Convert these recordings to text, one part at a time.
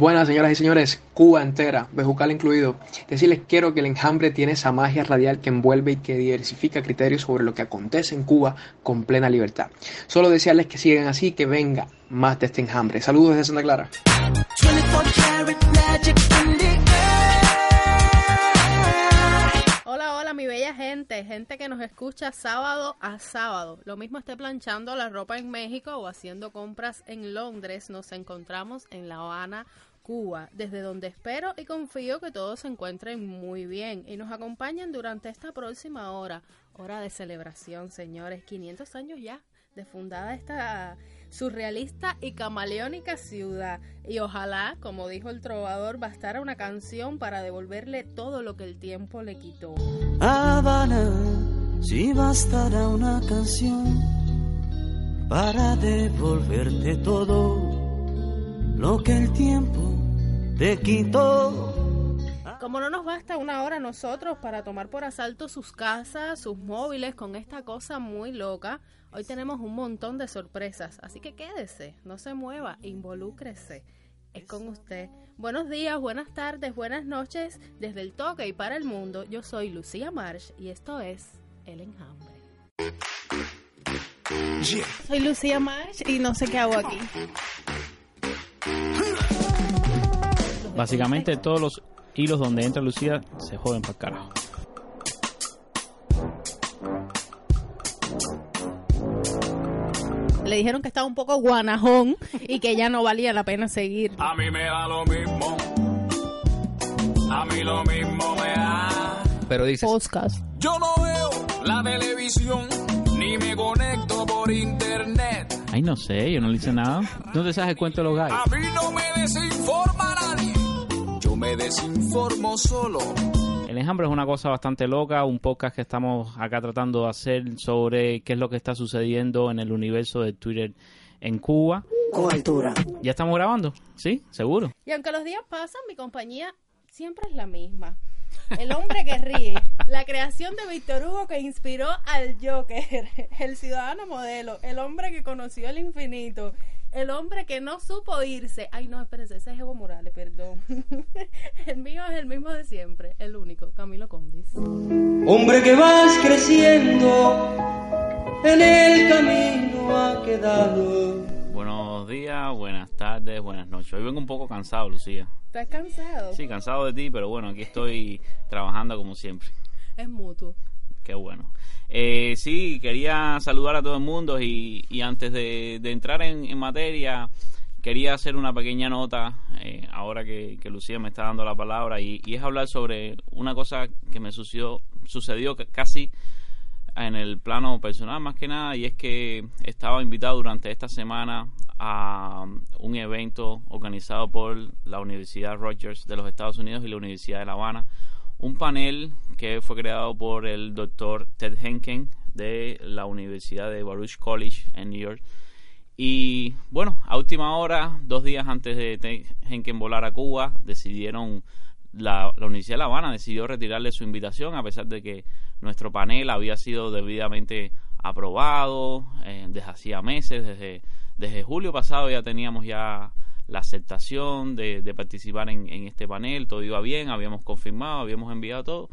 Buenas señoras y señores, Cuba entera, Bejucal incluido. Decirles quiero que el enjambre tiene esa magia radial que envuelve y que diversifica criterios sobre lo que acontece en Cuba con plena libertad. Solo desearles que sigan así, que venga más de este enjambre. Saludos desde Santa Clara. Hola, hola, mi bella gente, gente que nos escucha sábado a sábado. Lo mismo esté planchando la ropa en México o haciendo compras en Londres, nos encontramos en La Habana, Cuba, desde donde espero y confío que todos se encuentren muy bien y nos acompañen durante esta próxima hora, hora de celebración, señores, 500 años ya de fundada esta surrealista y camaleónica ciudad. Y ojalá, como dijo el trovador, bastara una canción para devolverle todo lo que el tiempo le quitó. Habana, si bastará una canción para devolverte todo lo que el tiempo te quitó. Como no nos basta una hora a nosotros para tomar por asalto sus casas, sus móviles con esta cosa muy loca, hoy tenemos un montón de sorpresas, así que quédese, no se mueva, involúcrese. Es con usted. Buenos días, buenas tardes, buenas noches, desde el toque y para el mundo. Yo soy Lucía Marsh y esto es El Enjambre. Soy Lucía Marsh y no sé qué hago aquí. Básicamente todos los hilos donde entra Lucía se joden para carajo. Le dijeron que estaba un poco guanajón y que ya no valía la pena seguir. A mí me da lo mismo. A mí lo mismo me da. Pero dices, Podcast. Yo no veo la televisión ni me conecto por internet. Ay, no sé, yo no le hice nada. ¿No te sabes el cuento de los gallos? A mí no me desinforma nadie. Yo me desinformo solo. El enjambre es una cosa bastante loca, un podcast que estamos acá tratando de hacer sobre qué es lo que está sucediendo en el universo de Twitter en Cuba. Con altura. ¿Ya estamos grabando? ¿Sí? ¿Seguro? Y aunque los días pasan, mi compañía siempre es la misma. El hombre que ríe, la creación de Víctor Hugo que inspiró al Joker, el ciudadano modelo, el hombre que conoció el infinito, el hombre que no supo irse. Ay, no, espérense, ese es Evo Morales, perdón. El mío es el mismo de siempre, el único, Camilo Condis. Hombre que vas creciendo, en el camino ha quedado. Buenos días, buenas tardes, buenas noches. Hoy vengo un poco cansado, Lucía. ¿Estás cansado? Sí, cansado de ti, pero bueno, aquí estoy trabajando como siempre. Es mutuo. Qué bueno. Eh, sí, quería saludar a todo el mundo y, y antes de, de entrar en, en materia, quería hacer una pequeña nota, eh, ahora que, que Lucía me está dando la palabra, y, y es hablar sobre una cosa que me sucedió, sucedió ca- casi en el plano personal más que nada, y es que estaba invitado durante esta semana a un evento organizado por la Universidad Rogers de los Estados Unidos y la Universidad de La Habana, un panel que fue creado por el doctor Ted Henken de la Universidad de Baruch College en New York. Y bueno, a última hora, dos días antes de Henken volar a Cuba, decidieron, la, la Universidad de La Habana decidió retirarle su invitación a pesar de que nuestro panel había sido debidamente aprobado eh, desde hacía meses, desde, desde julio pasado ya teníamos ya la aceptación de, de participar en, en este panel, todo iba bien, habíamos confirmado, habíamos enviado todo.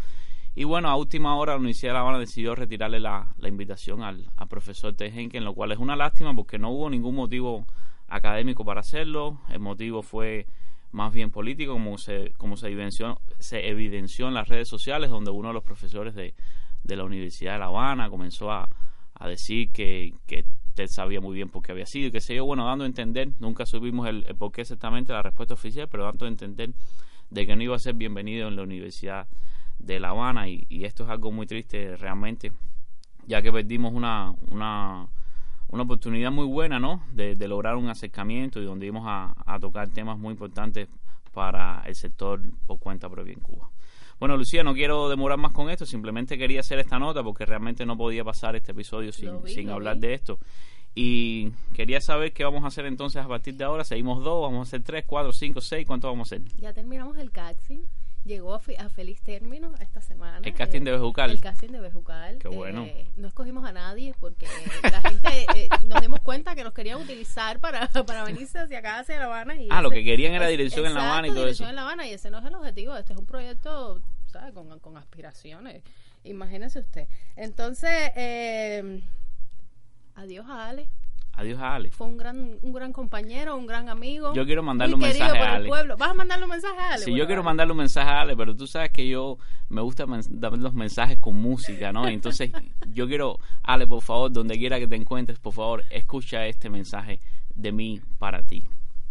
Y bueno, a última hora la Universidad de La Habana decidió retirarle la, la invitación al, al profesor Tejenken, lo cual es una lástima porque no hubo ningún motivo académico para hacerlo. El motivo fue más bien político, como se, como se, evidenció, se evidenció en las redes sociales, donde uno de los profesores de, de la Universidad de La Habana comenzó a, a decir que, que Ted sabía muy bien por qué había sido y que se yo, bueno, dando a entender, nunca supimos el, el por qué exactamente la respuesta oficial, pero dando a entender de que no iba a ser bienvenido en la Universidad de La Habana y, y esto es algo muy triste realmente, ya que perdimos una, una, una oportunidad muy buena, ¿no? De, de lograr un acercamiento y donde íbamos a, a tocar temas muy importantes para el sector por cuenta propia en Cuba. Bueno, Lucía, no quiero demorar más con esto, simplemente quería hacer esta nota porque realmente no podía pasar este episodio sin, vi, hablar vi. de esto. Y quería saber qué vamos a hacer entonces a partir de ahora. Seguimos dos, vamos a hacer tres, cuatro, cinco, seis. ¿Cuánto vamos a hacer? Ya terminamos el casting. Llegó a, fi- a feliz término esta semana. El casting de Bejucal. El casting de Bejucal. Qué bueno. Eh, no escogimos a nadie porque la gente eh, nos dimos cuenta que nos querían utilizar para, para venirse hacia acá, hacia La Habana. Y Ah, lo que querían era es- dirección en La Habana y todo dirección eso. en La Habana y ese no es el objetivo. Este es un proyecto, ¿sabes? Con, con aspiraciones. Imagínese usted. Entonces, eh, adiós a Ale. Adiós a Ale. Fue un gran, un gran compañero, un gran amigo. Yo quiero mandarle muy un querido mensaje por a el Ale. pueblo. ¿Vas a mandarle un mensaje a Ale? Sí, Bueno, yo quiero mandarle un mensaje a Ale, pero tú sabes que yo me gusta dar los mensajes con música, ¿no? Entonces, yo quiero, Ale, por favor, donde quiera que te encuentres, por favor, escucha este mensaje de mí para ti.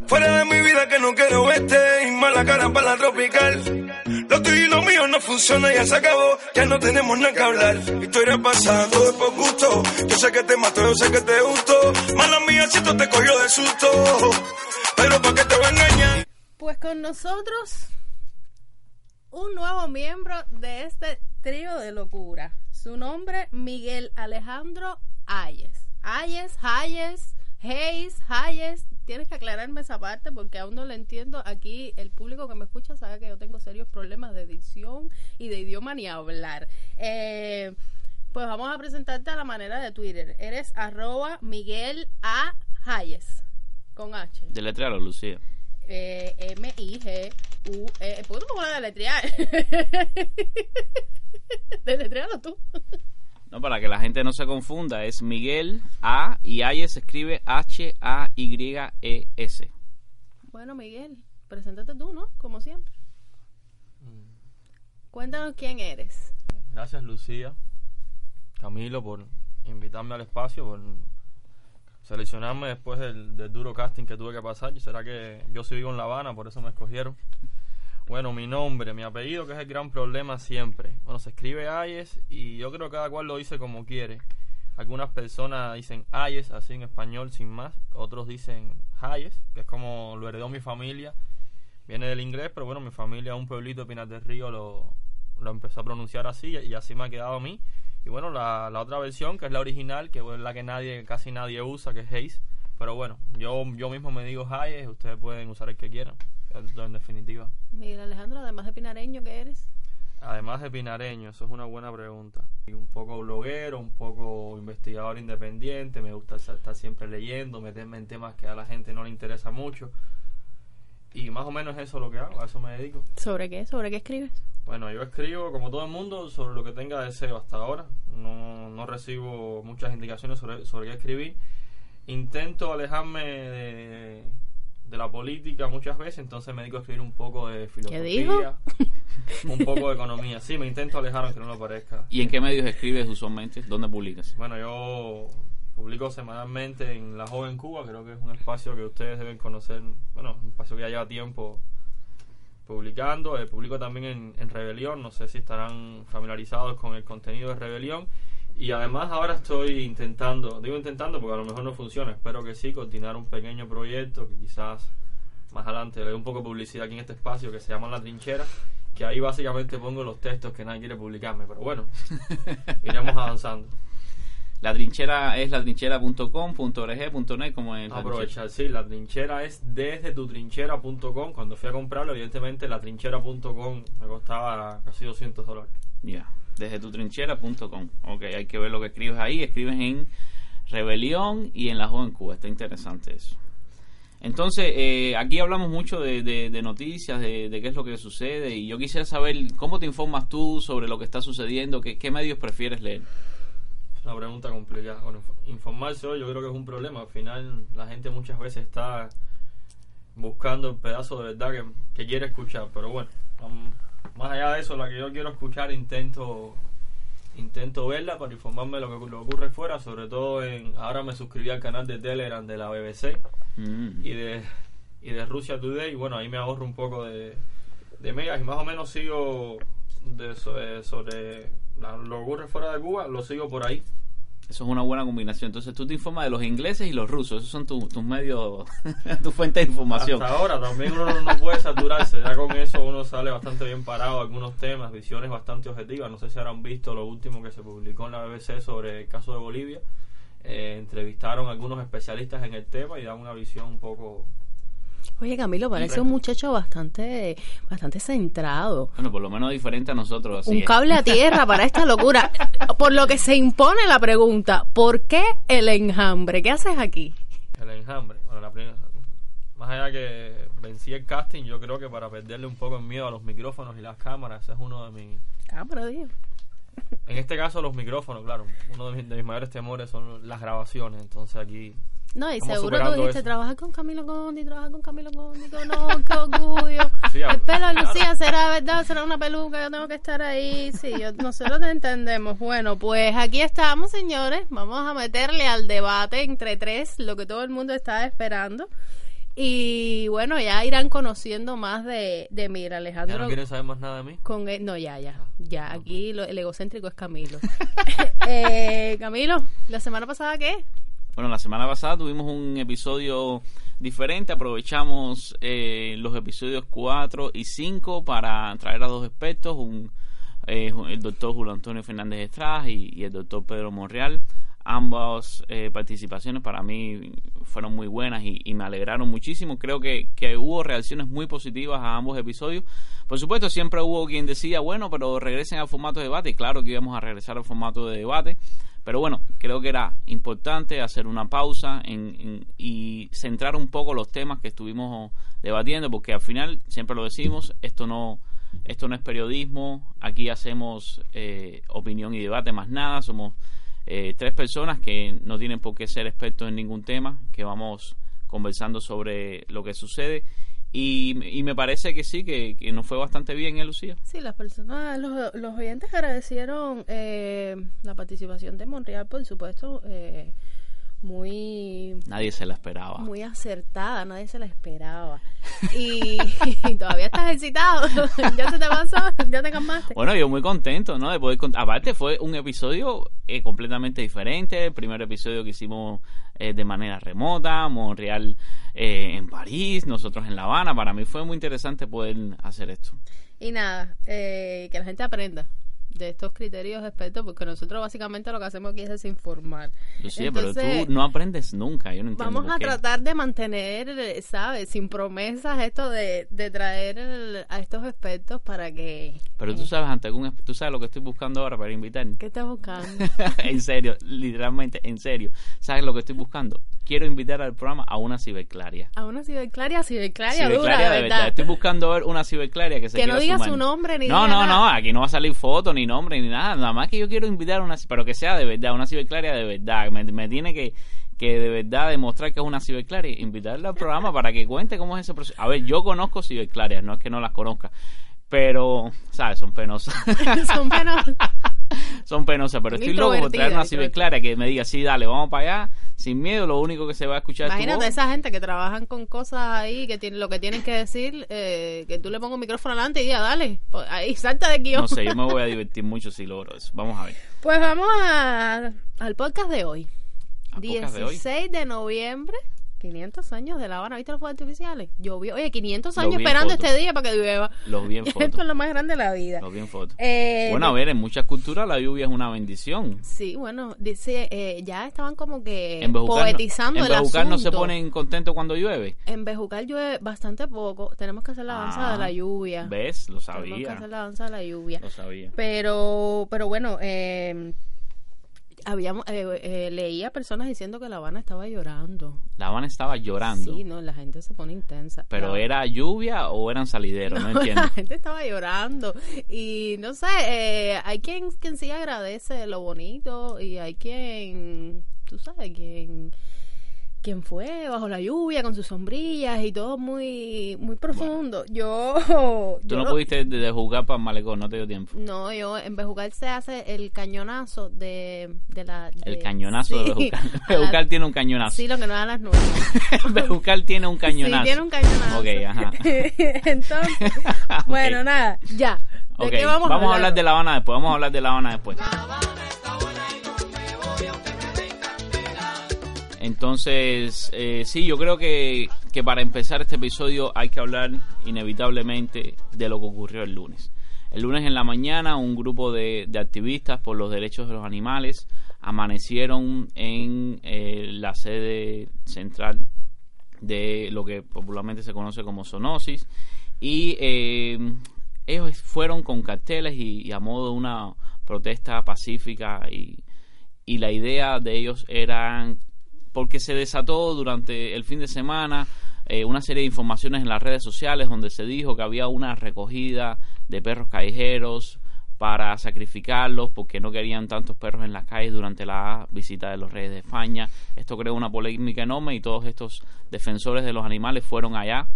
Fuera de mi vida que no quiero verte y mala cara para la tropical. Lo tuyo y lo mío no funciona, ya se acabó, ya no tenemos nada que hablar. Historia pasando de por gusto. Yo sé que te mató, yo sé que te gustó. Mala mía, si te cogió de susto. Pero ¿para qué te va a engañar? Pues con nosotros, un nuevo miembro de este trío de locura. Su nombre, Miguel Alejandro Ayes. Ayes, Hayes, Hayes, Hayes. Tienes que aclararme esa parte porque aún no lo entiendo. Aquí el público que me escucha sabe que yo tengo serios problemas de dicción y de idioma ni hablar. Eh, pues vamos a presentarte a la manera de Twitter. Eres arroba Miguel A. Hayes. Con H. Deletréalo, Lucía. Eh, M-I-G-U-E. ¿Por qué no me pones a deletrear? Deletréalo tú. No, para que la gente no se confunda, es Miguel A y Ayes se escribe H-A-Y-E-S. Bueno, Miguel, preséntate tú, ¿no? Como siempre. Cuéntanos quién eres. Gracias Lucía, Camilo por invitarme al espacio, por seleccionarme después del, del duro casting que tuve que pasar. ¿Será que yo sí vivo en La Habana, por eso me escogieron? Bueno, mi nombre, mi apellido, que es el gran problema siempre. Bueno, se escribe Ayes y yo creo que cada cual lo dice como quiere. Algunas personas dicen Ayes, así en español, sin más. Otros dicen Hayes, que es como lo heredó mi familia. Viene del inglés, pero bueno, mi familia, un pueblito de Pinar del Río, lo, empezó a pronunciar así y así me ha quedado a mí. Y bueno, la, la otra versión, que es la original, que es la que nadie, casi nadie usa, que es Hayes. Pero bueno, yo, yo mismo me digo Hayes, ustedes pueden usar el que quieran, en definitiva. Miguel Alejandro, además de pinareño, ¿qué eres? Además de pinareño, eso es una buena pregunta. Y un poco bloguero, un poco investigador independiente, me gusta estar siempre leyendo, meterme en temas que a la gente no le interesa mucho. Y más o menos eso es lo que hago, a eso me dedico. ¿Sobre qué? ¿Sobre qué escribes? Bueno, yo escribo como todo el mundo sobre lo que tenga deseo hasta ahora. No, no recibo muchas indicaciones sobre, sobre qué escribir. Intento alejarme de, de la política muchas veces, entonces me dedico a escribir un poco de filosofía, dijo? un poco de economía. Sí, me intento alejar aunque no lo parezca. ¿Y en qué medios escribes usualmente? ¿Dónde publicas? Bueno, yo publico semanalmente en La Joven Cuba, creo que es un espacio que ustedes deben conocer, bueno, un espacio que ya lleva tiempo publicando. Eh, publico también en, en Rebelión, no sé si estarán familiarizados con el contenido de Rebelión. Y además ahora estoy intentando, digo intentando porque a lo mejor no funciona, espero que sí, coordinar un pequeño proyecto que quizás más adelante le dé un poco de publicidad aquí en este espacio que se llama La Trinchera, que ahí básicamente pongo los textos que nadie quiere publicarme, pero bueno, iremos avanzando. La trinchera es latrinchera.com.org.net como es la Aprovechar, sí, la trinchera es desde tu trinchera.com. Cuando fui a comprarlo, evidentemente la trinchera.com me costaba casi 200 dólares. Ya, desde tu trinchera.com. Ok, hay que ver lo que escribes ahí. Escribes en Rebelión y en La Joven Cuba. Está interesante eso. Entonces, eh, aquí hablamos mucho de, de- de noticias, de, de qué es lo que sucede. Y yo quisiera saber cómo te informas tú sobre lo que está sucediendo, qué, medios prefieres leer. Una pregunta complicada. Bueno, inf- informarse hoy yo creo que es un problema. Al final la gente muchas veces está buscando el pedazo de verdad que, quiere escuchar. Pero bueno, um, más allá de eso, la que yo quiero escuchar intento intento verla para informarme de lo que, lo ocurre fuera. Sobre todo en ahora me suscribí al canal de Telegram de la BBC. Mm. y de, y de Rusia Today. Y bueno, ahí me ahorro un poco de, de megas y más o menos sigo de, sobre, sobre la- lo que ocurre fuera de Cuba, lo sigo por ahí. Eso es una buena combinación. Entonces tú te informas de los ingleses y los rusos. Esos son tu- tus medios, tu fuente de información. Hasta ahora también uno no, no puede saturarse, ya con eso uno sale bastante bien parado, algunos temas, visiones bastante objetivas. No sé si habrán visto lo último que se publicó en la BBC sobre el caso de Bolivia. Eh, entrevistaron a algunos especialistas en el tema y dan una visión un poco... Oye, Camilo, parece un muchacho bastante, bastante centrado. Bueno, por lo menos diferente a nosotros. Así un es. cable a tierra para esta locura. Por lo que se impone la pregunta, ¿por qué el enjambre? ¿Qué haces aquí? El enjambre. Bueno, la primera- más allá que vencí el casting, yo creo que para perderle un poco el miedo a los micrófonos y las cámaras, ese es uno de mis... Cámara, Dios. En este caso los micrófonos, claro. Uno de mis, de mis mayores temores son las grabaciones, entonces aquí... No, y Estamos seguro tú dijiste, eso. trabajar con Camilo Gondi, trabajar con Camilo Gondi, que no, qué orgullo. Sí, el pelo de. Lucía será verdad, será una peluca, yo tengo que estar ahí. Sí, yo, nosotros te entendemos. Bueno, pues aquí estamos, señores. Vamos a meterle al debate entre tres, lo que todo el mundo está esperando. Y bueno, ya irán conociendo más de, de Mira, ¿Ya Alejandro. no quieren saber más nada de mí? Con el- no, ya, ya. Ya, aquí lo- el egocéntrico es Camilo. eh, Camilo, ¿la semana pasada qué? Bueno, la semana pasada tuvimos un episodio diferente. Aprovechamos eh, los episodios 4 y 5 para traer a dos expertos, un, eh, el doctor Julio Antonio Fernández Estrada y, el doctor Pedro Monreal. Ambas eh, participaciones para mí fueron muy buenas y, me alegraron muchísimo. Creo que, que hubo reacciones muy positivas a ambos episodios. Por supuesto, siempre hubo quien decía, bueno, pero regresen al formato de debate. Claro que íbamos a regresar al formato de debate. Pero bueno, creo que era importante hacer una pausa en- en- y centrar un poco los temas que estuvimos debatiendo, porque al final, siempre lo decimos, esto no, esto no es periodismo, aquí hacemos eh, opinión y debate más nada, somos eh, tres personas que no tienen por qué ser expertos en ningún tema, que vamos conversando sobre lo que sucede. Y, y me parece que sí, que, que nos fue bastante bien, ¿eh, Lucía? Sí, las personas, los, los oyentes agradecieron eh, la participación de Monreal, por supuesto, eh, muy Nadie se la esperaba. muy acertada, nadie se la esperaba. Y, y todavía estás excitado, ya se te pasó, ya te calmaste. Bueno, yo muy contento, ¿no? De poder Aparte fue un episodio eh, completamente diferente. El primer episodio que hicimos eh, de manera remota, Montreal eh, en París, nosotros en La Habana. Para mí fue muy interesante poder hacer esto. Y nada, eh, que la gente aprenda de estos criterios expertos, porque nosotros básicamente lo que hacemos aquí es desinformar. Lucía, pero Entonces, tú no aprendes nunca. Yo no entiendo Vamos a tratar de mantener, ¿sabes? Sin promesas esto de, de traer el- a estos expertos para que... Pero tú sabes, ante algún, tú sabes lo que estoy buscando ahora para invitar. ¿Qué estás buscando? en serio, literalmente, en serio. ¿Sabes lo que estoy buscando? Quiero invitar al programa a una ciberclaria. A una ciberclaria, ciberclaria, Ciberclaria de de verdad. verdad. Estoy buscando ver una ciberclaria que se Que no diga sumar. su nombre ni No, no, nada. no. Aquí no va a salir foto, ni nombre, ni nada. Nada más que yo quiero invitar a una... Pero que sea de verdad, una ciberclaria de verdad. Me, me tiene que que de verdad demostrar que es una ciberclaria, invitarla al programa para que cuente cómo es ese proceso. A ver, yo conozco ciberclarias, no es que no las conozca, pero, ¿sabes? Son penosas. Son penosas. Son penosas, pero estoy loco por traer una introvertidas, ciberclaria que me diga, sí, dale, vamos para allá, sin miedo, lo único que se va a escuchar es tu Imagínate voz. esa gente que trabajan con cosas ahí, que tienen, lo que tienen que decir, eh, que tú le pongas un micrófono adelante y diga, dale, pues, ahí salta de guion. No sé, yo me voy a divertir mucho si logro eso. Vamos a ver. Pues vamos a, al podcast de hoy. Al podcast de hoy. 16 de noviembre, 500 años de La Habana. ¿Viste los fuegos artificiales? Llovió. Oye, 500 Lo años vi esperando foto. este día para que llueva. Los vi en Esto foto. es lo más grande de la vida. Los vi en foto. Eh, Bueno, a ver, en muchas culturas la lluvia es una bendición. Sí, bueno, dice, eh, ya estaban como que En poetizando en el no se ponen contentos cuando llueve. En Bejucal llueve bastante poco. Tenemos que hacer la danza Ah, de la lluvia. ¿Ves? Lo Tenemos que sabía. hacer la danza de la lluvia. Lo sabía. Pero, pero bueno, eh, habíamos eh, eh, leía personas diciendo que La Habana estaba llorando. La Habana estaba llorando. Sí, no, la gente se pone intensa. Pero era lluvia o eran salideros, no, entiendo. La gente estaba llorando. Y no sé, eh, hay quien, quien sí agradece lo bonito y hay quien, tú sabes, quien, quien fue bajo la lluvia con sus sombrillas y todo muy, muy profundo. Yo, Tú yo no lo- pudiste de, de jugar para el malecón, no te dio tiempo. No, yo en Bejucal se hace el cañonazo de, de la... El de- cañonazo de sí, Bejucal. a las- Bejucal tiene un cañonazo. Sí, lo que no da a las nueve. Bejucal tiene un cañonazo. Sí, tiene un cañonazo. Ok, ajá. Entonces, bueno, nada, ya. ¿De Ok, qué vamos, a hablar de La Habana después. Vamos a hablar de La Habana después. Entonces, eh, sí, yo creo que, que para empezar este episodio hay que hablar inevitablemente de lo que ocurrió el lunes. El lunes en la mañana un grupo de, de activistas por los derechos de los animales amanecieron en eh, la sede central de lo que popularmente se conoce como zoonosis y eh, ellos fueron con carteles y, y a modo de una protesta pacífica y, y la idea de ellos era porque se desató durante el fin de semana eh, una serie de informaciones en las redes sociales donde se dijo que había una recogida de perros callejeros para sacrificarlos porque no querían tantos perros en las calles durante la visita de los reyes de España. Esto creó una polémica enorme y todos estos defensores de los animales fueron allá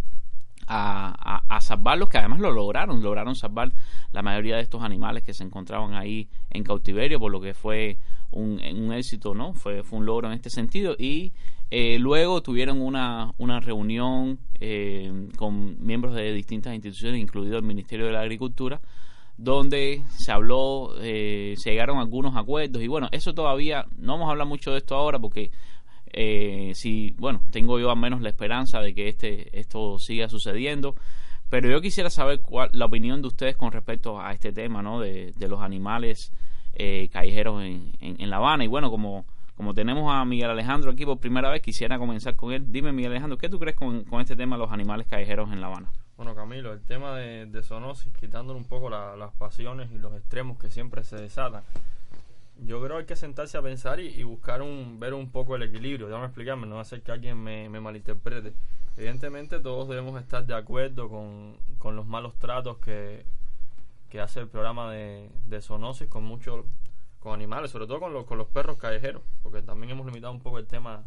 a, a, a, salvarlos, que además lo lograron, lograron salvar la mayoría de estos animales que se encontraban ahí en cautiverio, por lo que fue un, un éxito, ¿no? Fue, fue un logro en este sentido. Y eh, luego tuvieron una, una reunión eh, con miembros de distintas instituciones, incluido el Ministerio de la Agricultura, donde se habló, eh, se llegaron algunos acuerdos y bueno, eso todavía, no vamos a hablar mucho de esto ahora porque eh, si, bueno, tengo yo al menos la esperanza de que este, esto siga sucediendo, pero yo quisiera saber cuál, la opinión de ustedes con respecto a este tema, ¿no? De, de los animales eh, callejeros en, en, en La Habana y bueno, como como tenemos a Miguel Alejandro aquí por primera vez, quisiera comenzar con él. Dime, Miguel Alejandro, ¿qué tú crees con, con este tema de los animales callejeros en La Habana? Bueno, Camilo, el tema de, de zoonosis, quitándole un poco la, las pasiones y los extremos que siempre se desatan, yo creo que hay que sentarse a pensar y, y, buscar un, ver un poco el equilibrio. Déjame explicarme, no ser que alguien me, me malinterprete. Evidentemente todos debemos estar de acuerdo con, con los malos tratos que, que hace el programa de, de zoonosis con muchos con animales, sobre todo con, los con los perros callejeros, porque también hemos limitado un poco el tema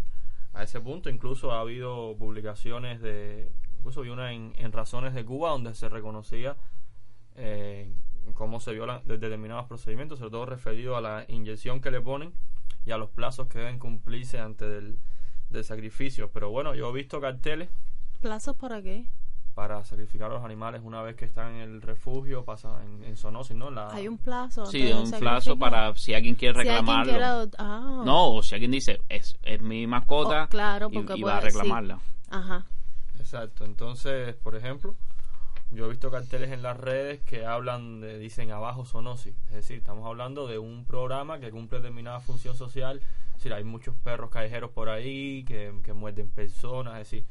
a ese punto. Incluso ha habido publicaciones de, incluso vi una en, en Razones de Cuba donde se reconocía eh, cómo se violan de determinados procedimientos, sobre todo referido a la inyección que le ponen y a los plazos que deben cumplirse antes del, del sacrificio. Pero bueno, yo he visto carteles. ¿Plazos para qué? Para sacrificar a los animales una vez que están en el refugio, pasa en, en zoonosis, ¿no? La... Hay un plazo. Sí, un plazo para si alguien quiere reclamarlo. Si alguien quiere... ah. No, o si alguien dice, es, es mi mascota oh, claro, y, y va a reclamarla. Sí. Ajá. Exacto, entonces, por ejemplo, yo he visto carteles en las redes que hablan de, dicen abajo zoonosis, es decir, estamos hablando de un programa que cumple determinada función social, es decir, hay muchos perros callejeros por ahí que, que muerden personas, es decir,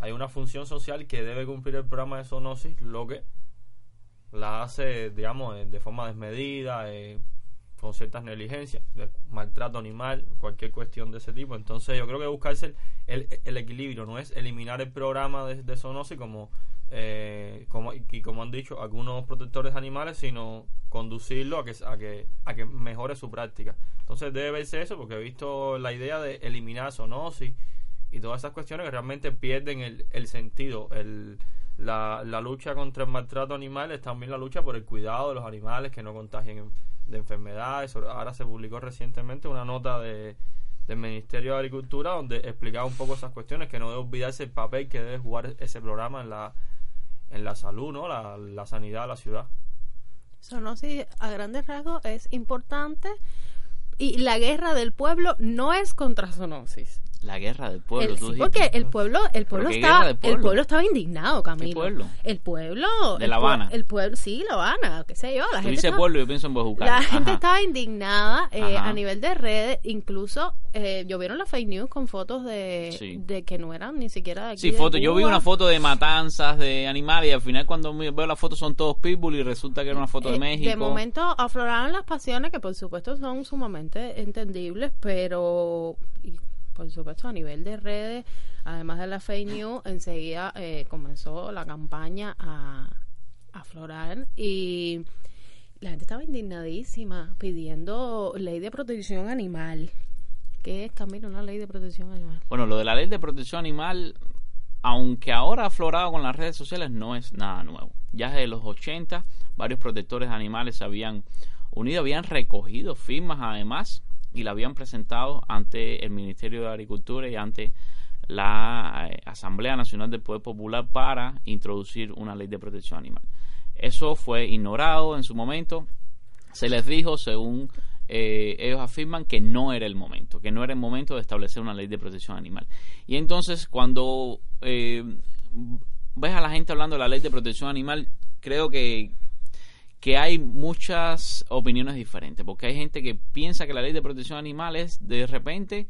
hay una función social que debe cumplir el programa de zoonosis, lo que la hace, digamos, de forma desmedida, eh, con ciertas negligencias, de maltrato animal, cualquier cuestión de ese tipo. Entonces yo creo que buscarse el, el, equilibrio, no es eliminar el programa de, de zoonosis como, eh, como, y como han dicho algunos protectores animales, sino conducirlo a que, a que, a que mejore su práctica. Entonces debe verse eso, porque he visto la idea de eliminar zoonosis y todas esas cuestiones que realmente pierden el, el sentido. El, la, la, lucha contra el maltrato animal es también la lucha por el cuidado de los animales que no contagien de enfermedades. Ahora se publicó recientemente una nota de, del Ministerio de Agricultura donde explicaba un poco esas cuestiones, que no debe olvidarse el papel que debe jugar ese programa en la, en la salud, ¿no? la, la sanidad de la ciudad. Zoonosis a grandes rasgos es importante y la guerra del pueblo no es contra zoonosis. La guerra del pueblo. El, tú sí, porque el pueblo, el pueblo estaba, pueblo? el pueblo estaba indignado, Camilo. ¿Qué pueblo? El pueblo. De La Habana. El pueblo, sí, La Habana, qué sé yo. La tú gente dices estaba, pueblo, yo pienso en Bojucal. La Ajá. gente estaba indignada eh, a nivel de redes, incluso eh, yo vieron las fake news con fotos de, Sí. de que no eran ni siquiera de aquí Sí, de foto. Yo vi Cuba. una foto de matanzas de animales y al final cuando veo la foto son todos pitbull y resulta que era una foto de Eh, México. De momento afloraron las pasiones que por supuesto son sumamente entendibles, pero por supuesto a nivel de redes, además de la fake news, enseguida eh, comenzó la campaña a aflorar y la gente estaba indignadísima pidiendo ley de protección animal. ¿Qué es, Camilo, una ley de protección animal? Bueno, lo de la ley de protección animal, aunque ahora ha aflorado con las redes sociales, no es nada nuevo. Ya desde los 80, varios protectores animales se habían unido, habían recogido firmas además y la habían presentado ante el Ministerio de Agricultura y ante la eh, Asamblea Nacional del Poder Popular para introducir una ley de protección animal. Eso fue ignorado en su momento. Se les dijo, según eh, ellos afirman que no era el momento, que no era el momento de establecer una ley de protección animal. Y entonces cuando eh, ves a la gente hablando de la ley de protección animal, creo que, que hay muchas opiniones diferentes, porque hay gente que piensa que la ley de protección animal es de repente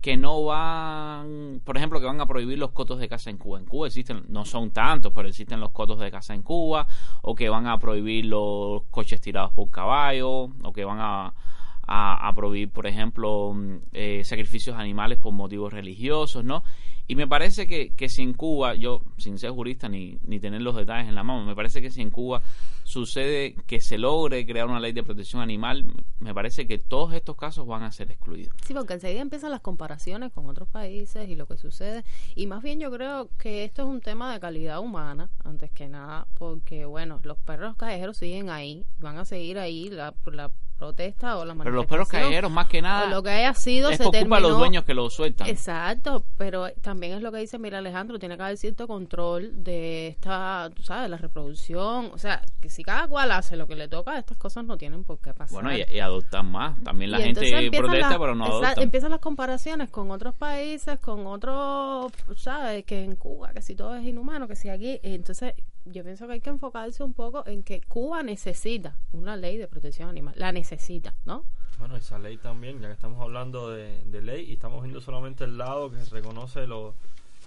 que no van, por ejemplo, que van a prohibir los cotos de caza en Cuba. En Cuba existen, no son tantos, pero existen los cotos de caza en Cuba, o que van a prohibir los coches tirados por caballo, o que van a prohibir, por ejemplo, mm, eh, sacrificios animales por motivos religiosos, ¿no? Y me parece que, que si en Cuba, yo sin ser jurista ni, ni tener los detalles en la mano, me parece que si en Cuba sucede que se logre crear una ley de protección animal, me parece que todos estos casos van a ser excluidos. Sí, porque enseguida empiezan las comparaciones con otros países y lo que sucede. Y más bien yo creo que esto es un tema de calidad humana, antes que nada, porque bueno, los perros callejeros siguen ahí, van a seguir ahí la, la protesta o la Pero los perros callejeros, más que nada, lo que haya sido, es se culpa de los dueños que los sueltan. Exacto, pero también es lo que dice, mira Alejandro, tiene que haber cierto control de esta, tú sabes, la reproducción, o sea, que si cada cual hace lo que le toca, estas cosas no tienen por qué pasar. Bueno, y, y adoptan más. También la Y gente protesta, pero no adoptan. Empiezan las comparaciones con otros países, con otros, ¿sabes? Que en Cuba, que si todo es inhumano, que si aquí. Entonces, yo pienso que hay que enfocarse un poco en que Cuba necesita una ley de protección animal. La necesita, ¿no? Bueno, esa ley también, ya que estamos hablando de, de ley y estamos viendo solamente el lado que reconoce los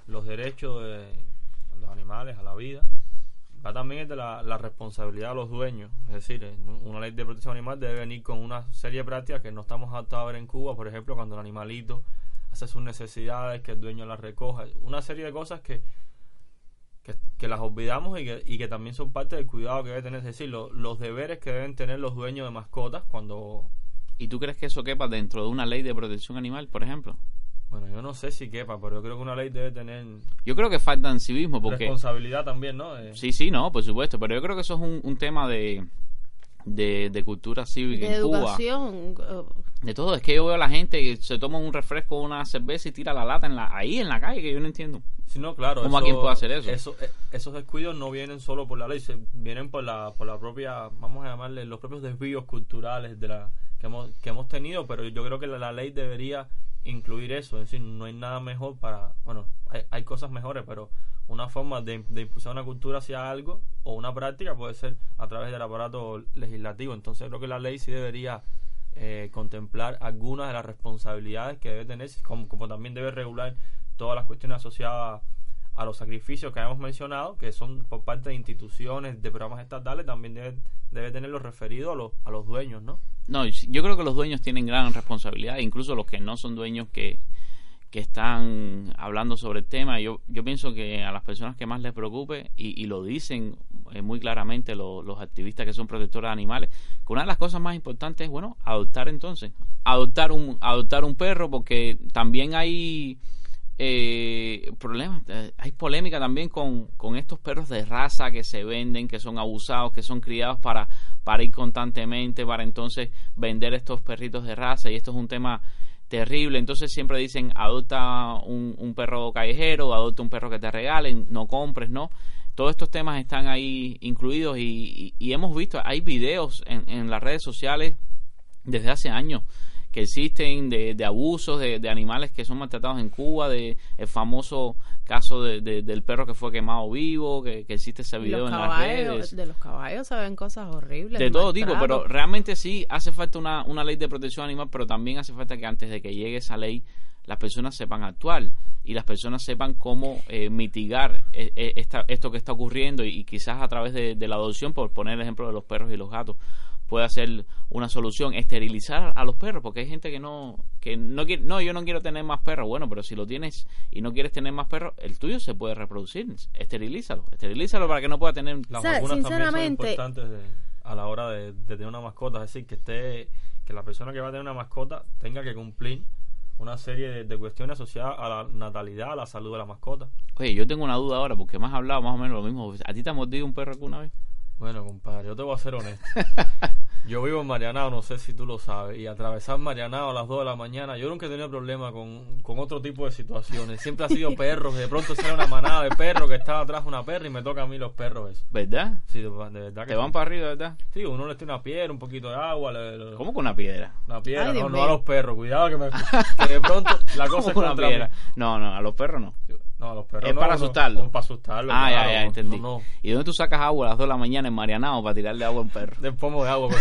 los derechos de los animales a la vida, va también el de la, la responsabilidad de los dueños. Es decir, eh, una ley de protección animal debe venir con una serie de prácticas que no estamos adaptados a ver en Cuba, por ejemplo, cuando el animalito hace sus necesidades, que el dueño las recoja, una serie de cosas que, que, que las olvidamos y que, y que también son parte del cuidado que debe tener, es decir, lo- los deberes que deben tener los dueños de mascotas cuando ¿Y tú crees que eso quepa dentro de una ley de protección animal, por ejemplo? Bueno, yo no sé si quepa, pero yo creo que una ley debe tener Yo creo que falta en civismo porque... responsabilidad también, ¿no? Eh, Sí, sí, no, por supuesto, pero yo creo que eso es un, un tema de, de, de cultura cívica De en Cuba. educación. eh, De todo, es que yo veo a la gente que se toma un refresco o una cerveza y tira la lata en la, ahí en la calle, que yo no entiendo. Sí, no, claro. ¿Cómo alguien puede hacer eso? eh, esos descuidos no vienen solo por la ley, se vienen por la, por la propia, vamos a llamarle, los propios desvíos culturales de la que hemos, que hemos tenido, pero yo creo que la, la ley debería incluir eso, es decir, no hay nada mejor para, bueno, hay, hay cosas mejores, pero una forma de, de impulsar una cultura hacia algo o una práctica puede ser a través del aparato legislativo, entonces creo que la ley sí debería eh, contemplar algunas de las responsabilidades que debe tener, como, también debe regular todas las cuestiones asociadas a los sacrificios que hemos mencionado, que son por parte de instituciones, de programas estatales, también debe, debe tenerlo referido a los, a los dueños, ¿no? No, yo creo que los dueños tienen gran responsabilidad, incluso los que no son dueños que, que están hablando sobre el tema. Yo, yo pienso que a las personas que más les preocupe, y, y lo dicen eh, muy claramente lo- los activistas que son protectores de animales, que una de las cosas más importantes es, bueno, adoptar entonces. Adoptar un, adoptar un perro, porque también hay eh, problemas, eh, hay polémica también con, con estos perros de raza que se venden, que son abusados, que son criados para, para ir constantemente, para entonces vender estos perritos de raza, y esto es un tema terrible. Entonces siempre dicen, adopta un, un perro callejero, adopta un perro que te regalen, no compres, ¿no? Todos estos temas están ahí incluidos y, y- y hemos visto, hay videos en, en las redes sociales desde hace años que existen de, de abusos de, de animales que son maltratados en Cuba, de el famoso caso de- de- del perro que fue quemado vivo, que, que existe ese video los en las caballos, redes de los caballos se ven cosas horribles. de todo tipo, pero realmente sí hace falta una, una ley de protección animal, pero también hace falta que antes de que llegue esa ley las personas sepan actuar y las personas sepan cómo eh, mitigar eh, eh, esta- esto que está ocurriendo y, y quizás a través de, de la adopción, por poner el ejemplo de los perros y los gatos, puede ser una solución, esterilizar a los perros, porque hay gente que no, que no quiere, no, yo no quiero tener más perros, bueno, pero si lo tienes y no quieres tener más perros, el tuyo se puede reproducir, esterilízalo, esterilízalo para que no pueda tener Las O sea, vacunas también son sinceramente- importantes de- a la hora de, de tener una mascota, es decir, que esté que la persona que va a tener una mascota tenga que cumplir una serie de, de cuestiones asociadas a la natalidad, a la salud de la mascota. Oye, yo tengo una duda ahora, porque me has hablado más o menos lo mismo. ¿A ti te ha mordido un perro alguna vez? Bueno, compadre, yo te voy a ser honesto. Yo vivo en Marianao, no sé si tú lo sabes, y atravesar Marianao a las 2 de la mañana, yo nunca he tenido problema con, con otro tipo de situaciones. Siempre ha sido perros, de pronto sale una manada de perros que estaba atrás de una perra y me toca a mí los perros eso. ¿Verdad? Sí, de, de verdad que ¿Te sí. van para arriba, verdad? Sí, uno le tira una piedra, un poquito de agua, le- le- ¿Cómo con una piedra? una piedra, Ay, Dios no, no a los perros, cuidado que, me, que de pronto la ¿Cómo cosa es con una piedra? mí. No, no, a los perros no. No, a los perros Es no, para asustarlo. no, para asustarlo. Ah, claro, ya, ya, entendí. No, no. ¿Y dónde tú sacas agua a las 2 de la mañana en Marianao para tirarle agua a un perro? Del pomo de agua.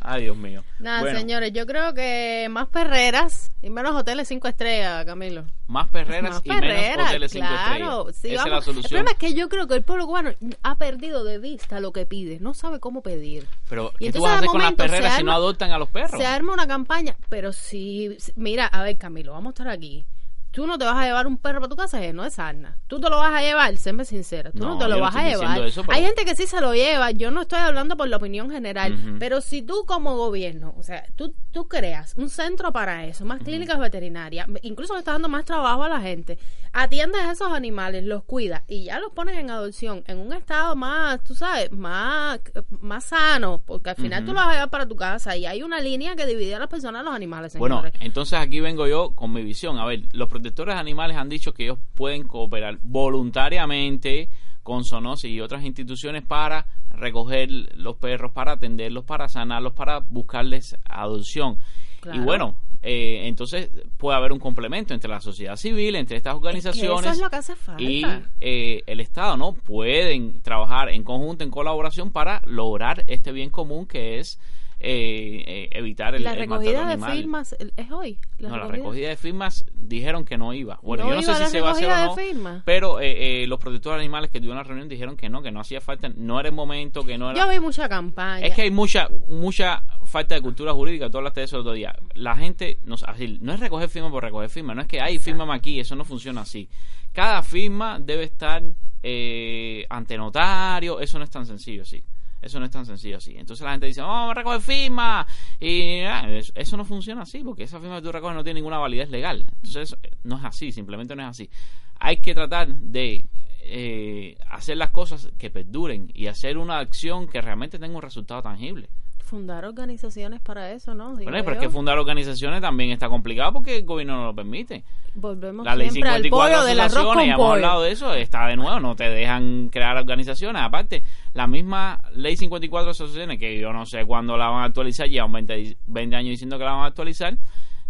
Ay, Dios mío. Nada, Bueno, señores, yo creo que más perreras y menos hoteles cinco estrellas, Camilo. Más perreras Más y menos hoteles cinco claro. estrellas. Sí, Esa es vamos. la El solución. problema es que yo creo que el pueblo cubano ha perdido de vista lo que pide, no sabe cómo pedir. Pero, Y ¿qué tú entonces, vas a hacer con las perreras si no adoptan a los perros? Se arma una campaña, pero si- mira, a ver, Camilo, vamos a estar aquí. Tú no te vas a llevar un perro para tu casa lleno de sarna. Tú te lo vas a llevar, séme sincera. Tú no, No, te lo no vas a llevar. eso, pero- Hay gente que sí se lo lleva. Yo no estoy hablando por la opinión general. Pero si tú como gobierno, o sea, tú, tú creas un centro para eso, más clínicas veterinarias, incluso le estás dando más trabajo a la gente, atiendes a esos animales, los cuidas y ya los pones en adopción en un estado más, tú sabes, más, más sano, porque al final tú lo vas a llevar para tu casa y hay una línea que divide a las personas de los animales, Bueno, entonces aquí vengo yo con mi visión. A ver, los protectores de animales han dicho que ellos pueden cooperar voluntariamente con Sonosis y otras instituciones para recoger los perros, para atenderlos, para sanarlos, para buscarles adopción. Claro. Y bueno, eh, entonces puede haber un complemento entre la sociedad civil, entre estas Que organizaciones eso es lo que hace falta. y eh, el Estado, ¿no? Pueden trabajar en conjunto, en colaboración para lograr este bien común que es eh, eh, evitar el, la el recogida de animal. firmas es hoy. no, la recogida de firmas dijeron que no iba. Bueno, ¿No yo no sé si la se va a hacer o recogida no, pero eh, eh, los protectores de animales que tuvieron la reunión dijeron que no, que no hacía falta, no era el momento, que no era... Yo vi mucha campaña. Es que hay mucha mucha falta de cultura jurídica, tú hablaste de eso el otro día. La gente, no, así, no es recoger firma por recoger firma, no es que hay firma aquí, eso no funciona así. Cada firma debe estar eh, ante notario, eso no es tan sencillo así. Eso no es tan sencillo así. Entonces la gente dice, oh, vamos a recoger firma. Y ah, eso, no funciona así, porque esa firma que tú recoges no tiene ninguna validez legal. Entonces no es así, simplemente no es así. Hay que tratar de eh, hacer las cosas que perduren y hacer una acción que realmente tenga un resultado tangible. Fundar organizaciones para eso, ¿no? Digo Bueno, pero es que fundar organizaciones también está complicado porque el gobierno no lo permite. Volvemos La ley siempre al 54 pollo de del arroz con hemos pollo. hablado de eso, está de nuevo, no te dejan crear organizaciones. Aparte, la misma ley 54 de asociaciones, que yo no sé cuándo la van a actualizar, llevan 20, 20 años diciendo que la van a actualizar,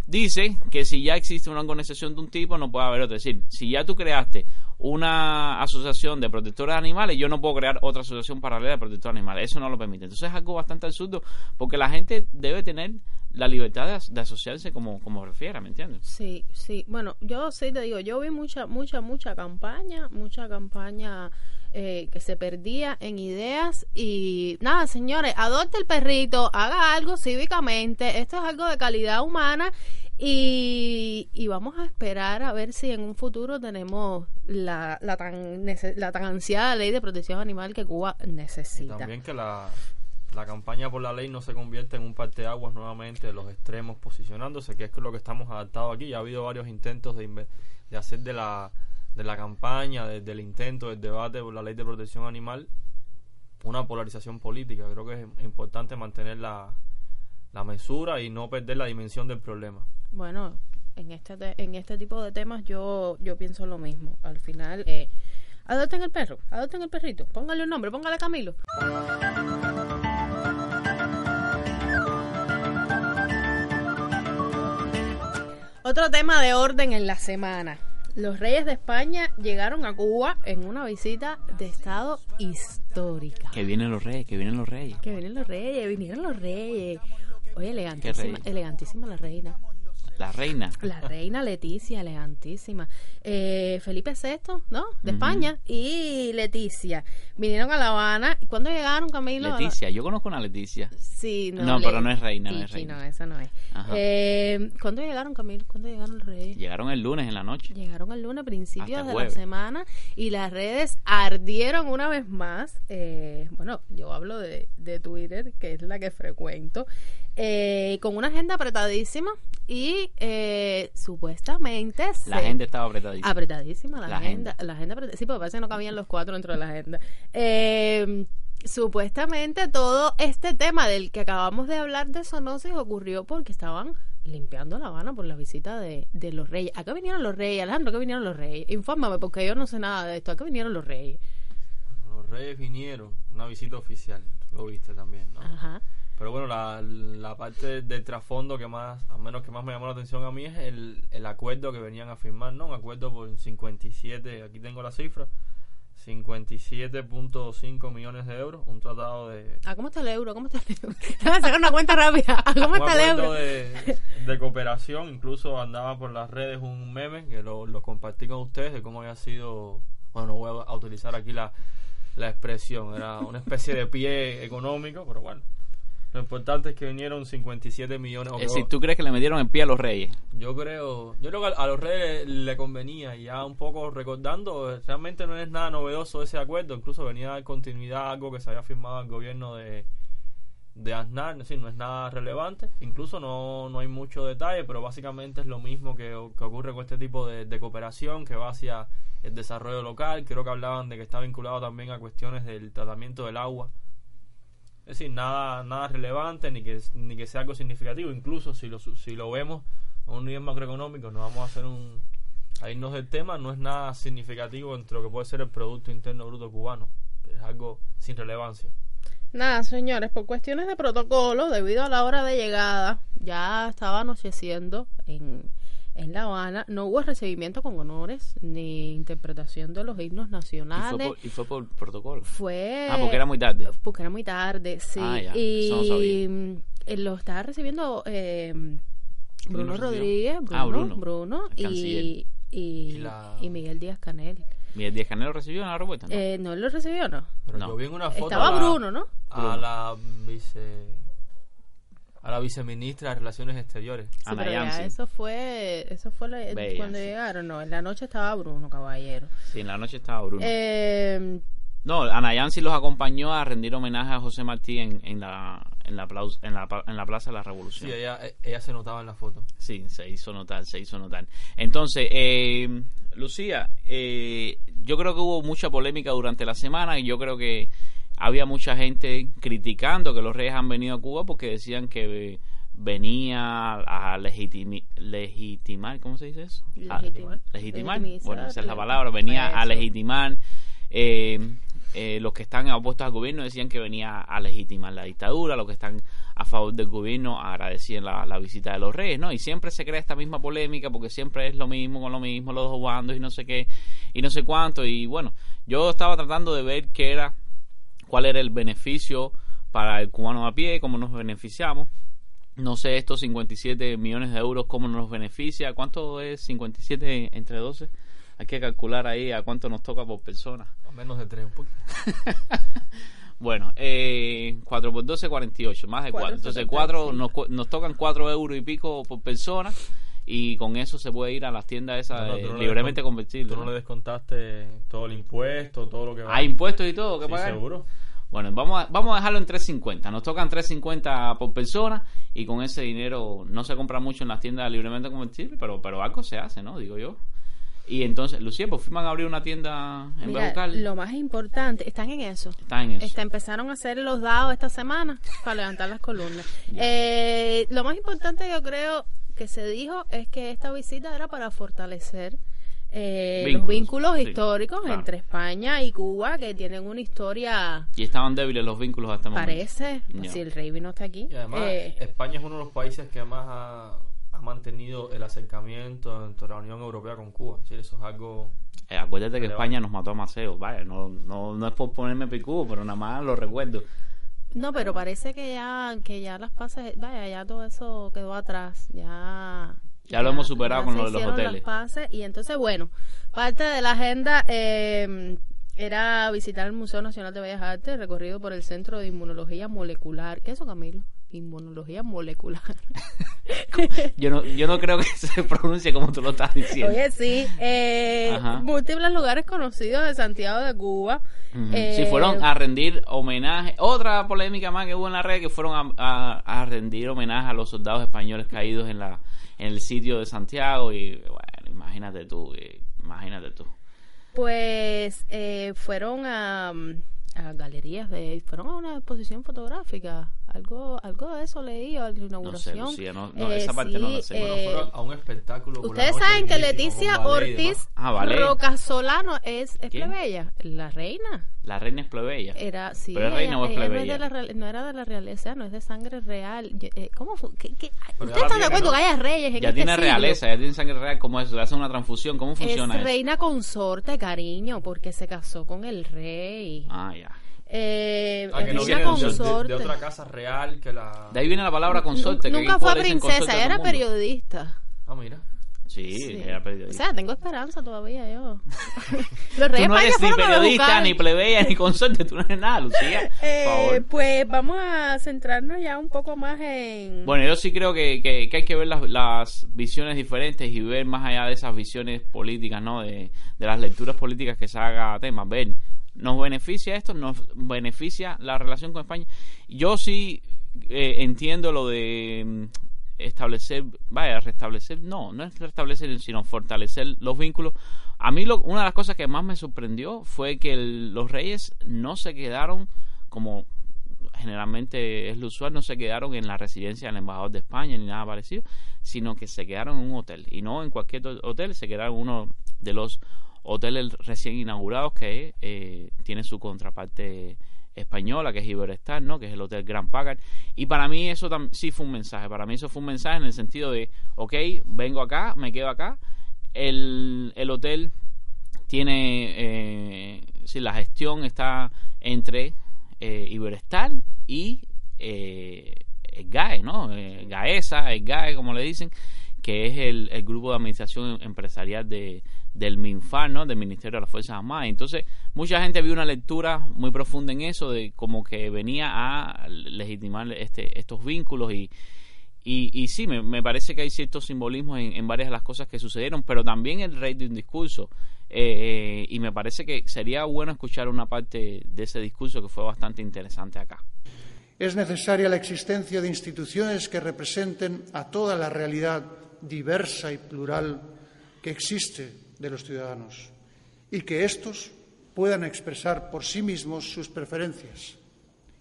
dice que si ya existe una organización de un tipo, no puede haber otra. Es decir, si ya tú creaste una asociación de protectores de animales, yo no puedo crear otra asociación paralela de protectores de animales. Eso no lo permite. Entonces es algo bastante absurdo porque la gente debe tener la libertad de, de asociarse como, como refiera, ¿me entiendes? Sí, sí. Bueno, yo sí te digo, yo vi mucha, mucha, mucha campaña, mucha campaña eh, que se perdía en ideas y nada, señores, adopte el perrito, haga algo cívicamente, esto es algo de calidad humana y, y vamos a esperar a ver si en un futuro tenemos la, la, tan, la tan ansiada ley de protección animal que Cuba Y necesita. también que la, la campaña por la ley no se convierta en un parteaguas nuevamente de los extremos posicionándose, que es lo que estamos adaptados aquí. Ya ha habido varios intentos de, de hacer de la, de la campaña, de- del intento, del debate por la ley de protección animal, una polarización política. Creo que es importante mantener la, la mesura y no perder la dimensión del problema. Bueno, en este te- en este tipo de temas yo yo pienso lo mismo. Al final, eh, adopten el perro, adopten el perrito, póngale un nombre, póngale Camilo. Otro tema de orden en la semana. Los reyes de España llegaron a Cuba en una visita de estado histórica. Que vienen los reyes, que vienen los reyes. Que vienen los reyes, vinieron los reyes. Oye, elegantísima, elegantísima la reina. La reina. La reina Leticia, elegantísima. Eh, Felipe VI, ¿no? De. España. Y Leticia. Vinieron a La Habana. ¿Y cuándo llegaron, Camilo? Leticia, yo conozco una Leticia. Sí, no. No, pero no es reina, no es reina. no, esa no es. Ajá. Eh, ¿Cuándo llegaron, Camilo? ¿Cuándo llegaron los reyes? Llegaron el lunes en la noche. Llegaron el lunes, principios de la semana, y las redes ardieron una vez más. Eh, bueno, yo hablo de, de Twitter, que es la que frecuento, eh, con una agenda apretadísima y eh, supuestamente La se- gente estaba apretadísima. apretadísima la, La agenda, la agenda sí porque parece que no cabían los cuatro dentro de la agenda Eh, supuestamente todo este tema del que acabamos de hablar de Sonosis ocurrió porque estaban limpiando La Habana por la visita de, de los reyes. ¿A qué vinieron los reyes? Alejandro, ¿a qué vinieron los reyes? Infórmame porque yo no sé nada de esto. ¿A qué vinieron los reyes? Los reyes vinieron, una visita oficial, lo viste también, ¿no? Ajá. Pero bueno, la, la parte del trasfondo que más, al menos que más me llamó la atención a mí es el, el acuerdo que venían a firmar, ¿no? Un acuerdo por 57, aquí tengo la cifra, 57.5 millones de euros, un tratado de... ¿A cómo está el euro? ¿Cómo está el euro? Déjame sacar una cuenta rápida. ¿A cómo un está el euro? de, de cooperación, incluso andaba por las redes un meme que lo, lo compartí con ustedes de cómo había sido, bueno, no voy a utilizar aquí la, la expresión, era una especie de pie económico, pero bueno. Lo importante es que vinieron 57 millones. o Es creo- decir, ¿tú crees que le metieron el pie a los reyes? yo creo, yo creo que a, los reyes le, convenía, y ya un poco recordando, realmente no es nada novedoso ese acuerdo, incluso venía a dar continuidad a algo que se había firmado el gobierno de, de Aznar, es decir, no es nada relevante, incluso no, no hay mucho detalle, pero básicamente es lo mismo que, que ocurre con este tipo de, de cooperación que va hacia el desarrollo local, creo que hablaban de que está vinculado también a cuestiones del tratamiento del agua. Es decir, nada, nada relevante ni que, ni que sea algo significativo. Incluso si lo, si lo vemos a un nivel macroeconómico, no vamos a hacer un. a irnos del tema, no es nada significativo entre lo que puede ser el Producto Interno Bruto cubano. Es algo sin relevancia. Nada, señores, por cuestiones de protocolo, debido a la hora de llegada, ya estaba anocheciendo en, en La Habana, no hubo recibimiento con honores ni interpretación de los himnos Y fue, nacionales. por, y fue por protocolo. Fue... Ah, porque era muy tarde. Porque era muy tarde, sí. Ah, ya, y eso no sabía. eh, lo estaba recibiendo eh, Bruno lo? Rodríguez, Bruno, Ah, Bruno, Bruno y, y, Y la- y Miguel Díaz Canel. ¿Y Díaz Canelo recibió en la respuesta? ¿no? Eh, ¿No lo recibió no? Pero No. yo vi en una foto. Estaba a la- Bruno, ¿no? A la vice. A la viceministra de Relaciones Exteriores. Sí, Ana ya eso fue, eso fue la- Bella, cuando sí. llegaron, no, en la noche estaba Bruno, caballero. Sí, en la noche estaba Bruno. Eh, No, Ana Yancy los acompañó a rendir homenaje a José Martí en, en la en la, plaus- en, la, en la Plaza de la Revolución. Sí, ella, ella se notaba en la foto. Sí, se hizo notar, se hizo notar. Entonces, eh, Lucía, eh, yo creo que hubo mucha polémica durante la semana y yo creo que había mucha gente criticando que los reyes han venido a Cuba porque decían que eh, venía a legitimi- legitimar, ¿cómo se dice eso? A- Legitimar. legitimar, Legitimizar, bueno, esa es la palabra, venía a legitimar. eh, eh, los que están opuestos al gobierno decían que venía a legitimar la dictadura, los que están a favor del gobierno agradecían la, la visita de los reyes, ¿no? Y siempre se crea esta misma polémica porque siempre es lo mismo con lo mismo, los dos bandos y no sé qué, y no sé cuánto. Y bueno, yo estaba tratando de ver qué era, cuál era el beneficio para el cubano a pie, cómo nos beneficiamos. No sé estos 57 millones de euros, cómo nos beneficia, cuánto es 57 entre 12. Hay que calcular ahí a cuánto nos toca por persona. A menos de tres, un poquito. Bueno, eh, 4 por 12, 48, más de 4. Entonces, 4, 4.75. nos, nos tocan 4 euros y pico por persona y con eso se puede ir a las tiendas esas No, no, de tú no le libremente convertibles. Tú no le descontaste todo el impuesto, todo lo que va. ¿Hay impuestos y todo que Sí, pagar? seguro. Bueno, vamos a, vamos a dejarlo en 3.50. Nos tocan 3.50 por persona y con ese dinero no se compra mucho en las tiendas libremente convertibles, pero, pero algo se hace, ¿no? Digo yo. Y entonces, Lucía, por fin van a abrir una tienda en mira, lo más importante, están en eso. Están en eso. Empezaron a hacer los dados esta semana para levantar las columnas. Eh, lo más importante yo creo que se dijo es que esta visita era para fortalecer eh, los Vínculos, vínculos sí, históricos claro. entre España y Cuba, que tienen una historia, Y estaban débiles los vínculos hasta momento. parece, si el rey vino hasta aquí. Y además, eh, España es uno de los países que más ha, ha mantenido el acercamiento entre la Unión Europea con Cuba. Es decir, eso es algo. Eh, acuérdate que. España nos mató a Maceo. Vaya, no, no, no es por ponerme picudo, pero nada más lo recuerdo. No, pero parece que ya, que ya las pases, vaya, ya todo eso quedó atrás, ya... Ya lo hemos superado con lo de los hoteles. las pases y entonces, bueno, parte de la agenda eh, era visitar el Museo Nacional de Bellas Artes, recorrido por el Centro de Inmunología Molecular. ¿Qué es eso, Camilo? Inmunología molecular. Yo no, yo no creo que se pronuncie como tú lo estás diciendo. Oye, sí. eh, múltiples lugares conocidos de Santiago de Cuba. Eh, Sí, fueron a rendir homenaje. Otra polémica más que hubo en la red que fueron a, a- a rendir homenaje a los soldados españoles caídos en la en el sitio de Santiago y bueno, imagínate tú, eh, imagínate tú. Pues eh, fueron a, a galerías de fueron a una exposición fotográfica algo algo de eso leí o a la No sé, inauguración Lucía, no, no, Eh, esa parte no la sí, sé. eh, Fueron a un espectáculo. por la ustedes saben que Leticia Ortiz. Ah, ballet. Rocasolano es, es plebeya la reina La reina es plebeya. era sí ¿Pero es reina o es ella- ella no, plebeya? de la real- no era de la realeza no es de sangre real Yo- eh, ¿cómo fue? ¿Qué- qué? Pero ustedes están de acuerdo ¿no? que haya reyes en Ya este tiene siglo? realeza, ya tiene sangre real. ¿Cómo es? Le hacen una transfusión. ¿Cómo funciona es eso? reina consorte cariño porque se casó con el rey Ah, ya. Eh, Ah, que no viene de- de, consorte de otra casa real que la... De ahí viene la palabra consorte. que nunca fue princesa era periodista Ah, mira. Sí, Sí. era O periodista. sea, tengo esperanza todavía yo. Los Tú reyes no España eres ni periodista, ni plebeya, ni consorte. Tú no eres nada, Lucía. Por Eh, favor. pues vamos a centrarnos ya un poco más en... Bueno, yo sí creo que, que, que hay que ver las, las visiones diferentes y ver más allá de esas visiones políticas, ¿no? De, de las lecturas políticas que se haga a temas. Ver, ¿nos beneficia esto? ¿Nos beneficia la relación con España? Yo sí eh, entiendo lo de mm, establecer, vaya, restablecer, no, no es restablecer, sino fortalecer los vínculos. A mí lo, una de las cosas que más me sorprendió fue que los reyes no se quedaron como generalmente es lo usual, no se quedaron en la residencia del embajador de España ni nada parecido, sino que se quedaron en un hotel. Y no en cualquier hotel, se quedaron uno de los hoteles recién inaugurados que eh, tiene su contraparte española, que es Iberestar, ¿no? que es el Hotel Grand Packard. Y para mí eso sí fue un mensaje. Para mí eso fue un mensaje en el sentido de, ok, vengo acá, me quedo acá. El, el hotel tiene, eh, sí, la gestión está entre eh, Iberestar y eh, GAE, ¿no? Eh, GAESA, el GAE, como le dicen, que es el, el grupo de administración empresarial de, del MINFAR, ¿no? Del Ministerio de las Fuerzas Armadas. Entonces, mucha gente vio una lectura muy profunda en eso, de como que venía a legitimar este, estos vínculos y, y, sí, me, me parece que hay ciertos simbolismos en, en varias de las cosas que sucedieron, pero también el rey de un discurso. eh, y me parece que sería bueno escuchar una parte de ese discurso que fue bastante interesante acá. Es necesaria la existencia de instituciones que representen a toda la realidad diversa y plural que existe de los ciudadanos y que éstos puedan expresar por sí mismos sus preferencias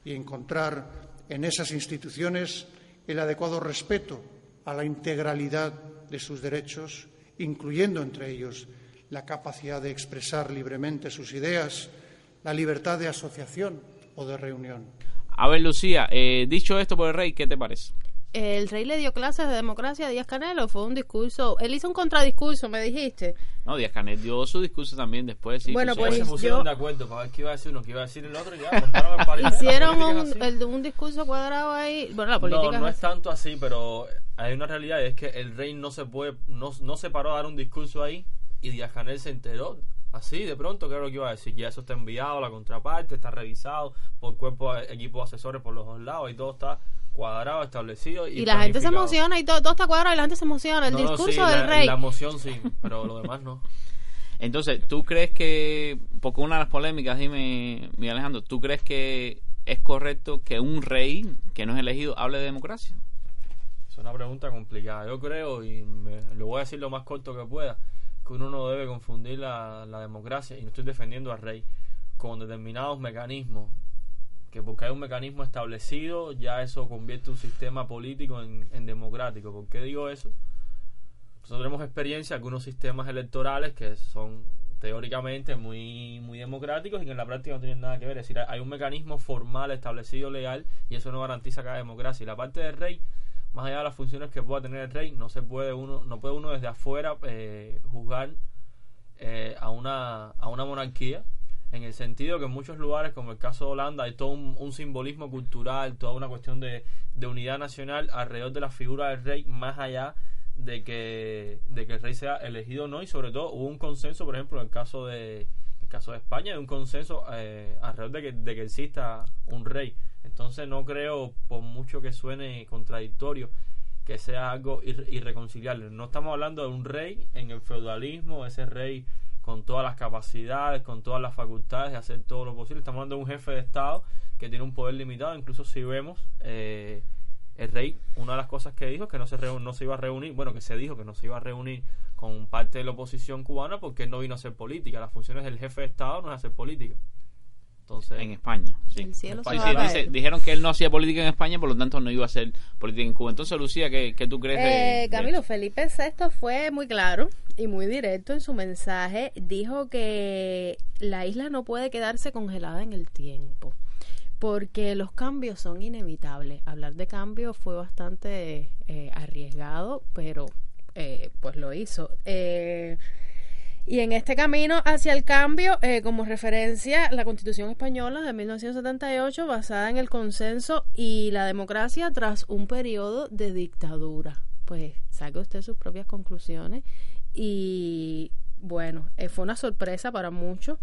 y encontrar en esas instituciones el adecuado respeto a la integralidad de sus derechos, incluyendo entre ellos la capacidad de expresar libremente sus ideas, la libertad de asociación o de reunión. A ver, Lucía, eh, dicho esto por el rey, ¿qué te parece? El rey le dio clases de democracia a Díaz Canelo, fue un discurso, él hizo un contradiscurso, me dijiste. No, Díaz Canel dio su discurso también después. Sí, Bueno, pues, se pusieron yo- de acuerdo para ver qué iba a decir uno, qué iba a decir el otro y ya. Hicieron un, el, discurso cuadrado ahí, bueno, la política No, no es tanto así, pero hay una realidad y es que el rey no se puede, no, no se paró a dar un discurso ahí y Díaz Canel se enteró así de pronto, claro que iba a decir, ya eso está enviado a la contraparte, está revisado por cuerpo, equipo de asesores por los dos lados y todo está cuadrado, establecido. Y, Y la gente se emociona y todo, todo está cuadrado y la gente se emociona. El No, no, discurso sí, del la, rey. La emoción sí, pero lo demás no. Entonces, ¿tú crees que, porque una de las polémicas, dime, Miguel Alejandro, ¿tú crees que es correcto que un rey que no es elegido hable de democracia? Es una pregunta complicada. Yo creo, y me- lo voy a decir lo más corto que pueda, que uno no debe confundir la, la democracia, y no estoy defendiendo al rey, con determinados mecanismos. Que porque hay un mecanismo establecido, ya eso convierte un sistema político en, en democrático. ¿Por qué digo eso? Nosotros tenemos experiencia de algunos sistemas electorales que son teóricamente muy, muy democráticos y que en la práctica no tienen nada que ver. Es decir, hay un mecanismo formal establecido legal y eso no garantiza cada democracia. Y la parte del rey, más allá de las funciones que pueda tener el rey, no se puede uno, no puede uno desde afuera eh, juzgar eh, a una, a una monarquía en el sentido que en muchos lugares, como el caso de Holanda, hay todo un, simbolismo cultural, toda una cuestión de, de unidad nacional alrededor de la figura del rey, más allá de que, de que el rey sea elegido o no, y sobre todo hubo un consenso, por ejemplo, en el caso de, en el caso de España, hay un consenso eh, alrededor de que, de que exista un rey. Entonces no creo, por mucho que suene contradictorio, que sea algo irre- irreconciliable. No estamos hablando de un rey en el feudalismo, ese rey con todas las capacidades, con todas las facultades de hacer todo lo posible. Estamos hablando de un jefe de Estado que tiene un poder limitado. Incluso si vemos, eh, el rey, una de las cosas que dijo es que no se, no se iba a reunir, bueno, que se dijo que no se iba a reunir con parte de la oposición cubana porque él no vino a hacer política. Las funciones del jefe de Estado no es hacer política. Entonces, En España, sí. El cielo se va sí, a caer. dice- dijeron que él no hacía política en España, por lo tanto no iba a hacer política en Cuba. Entonces, Lucía, ¿qué, qué tú crees Eh, de, Camilo, Felipe VI fue muy claro y muy directo en su mensaje. Dijo que la isla no puede quedarse congelada en el tiempo porque los cambios son inevitables. Hablar de cambio fue bastante eh, arriesgado, pero eh, pues lo hizo. Eh, y en este camino hacia el cambio, eh, como referencia, la Constitución española de 1978, basada en el consenso y la democracia tras un periodo de dictadura. Pues saque usted sus propias conclusiones. Y bueno, eh, fue una sorpresa para muchos.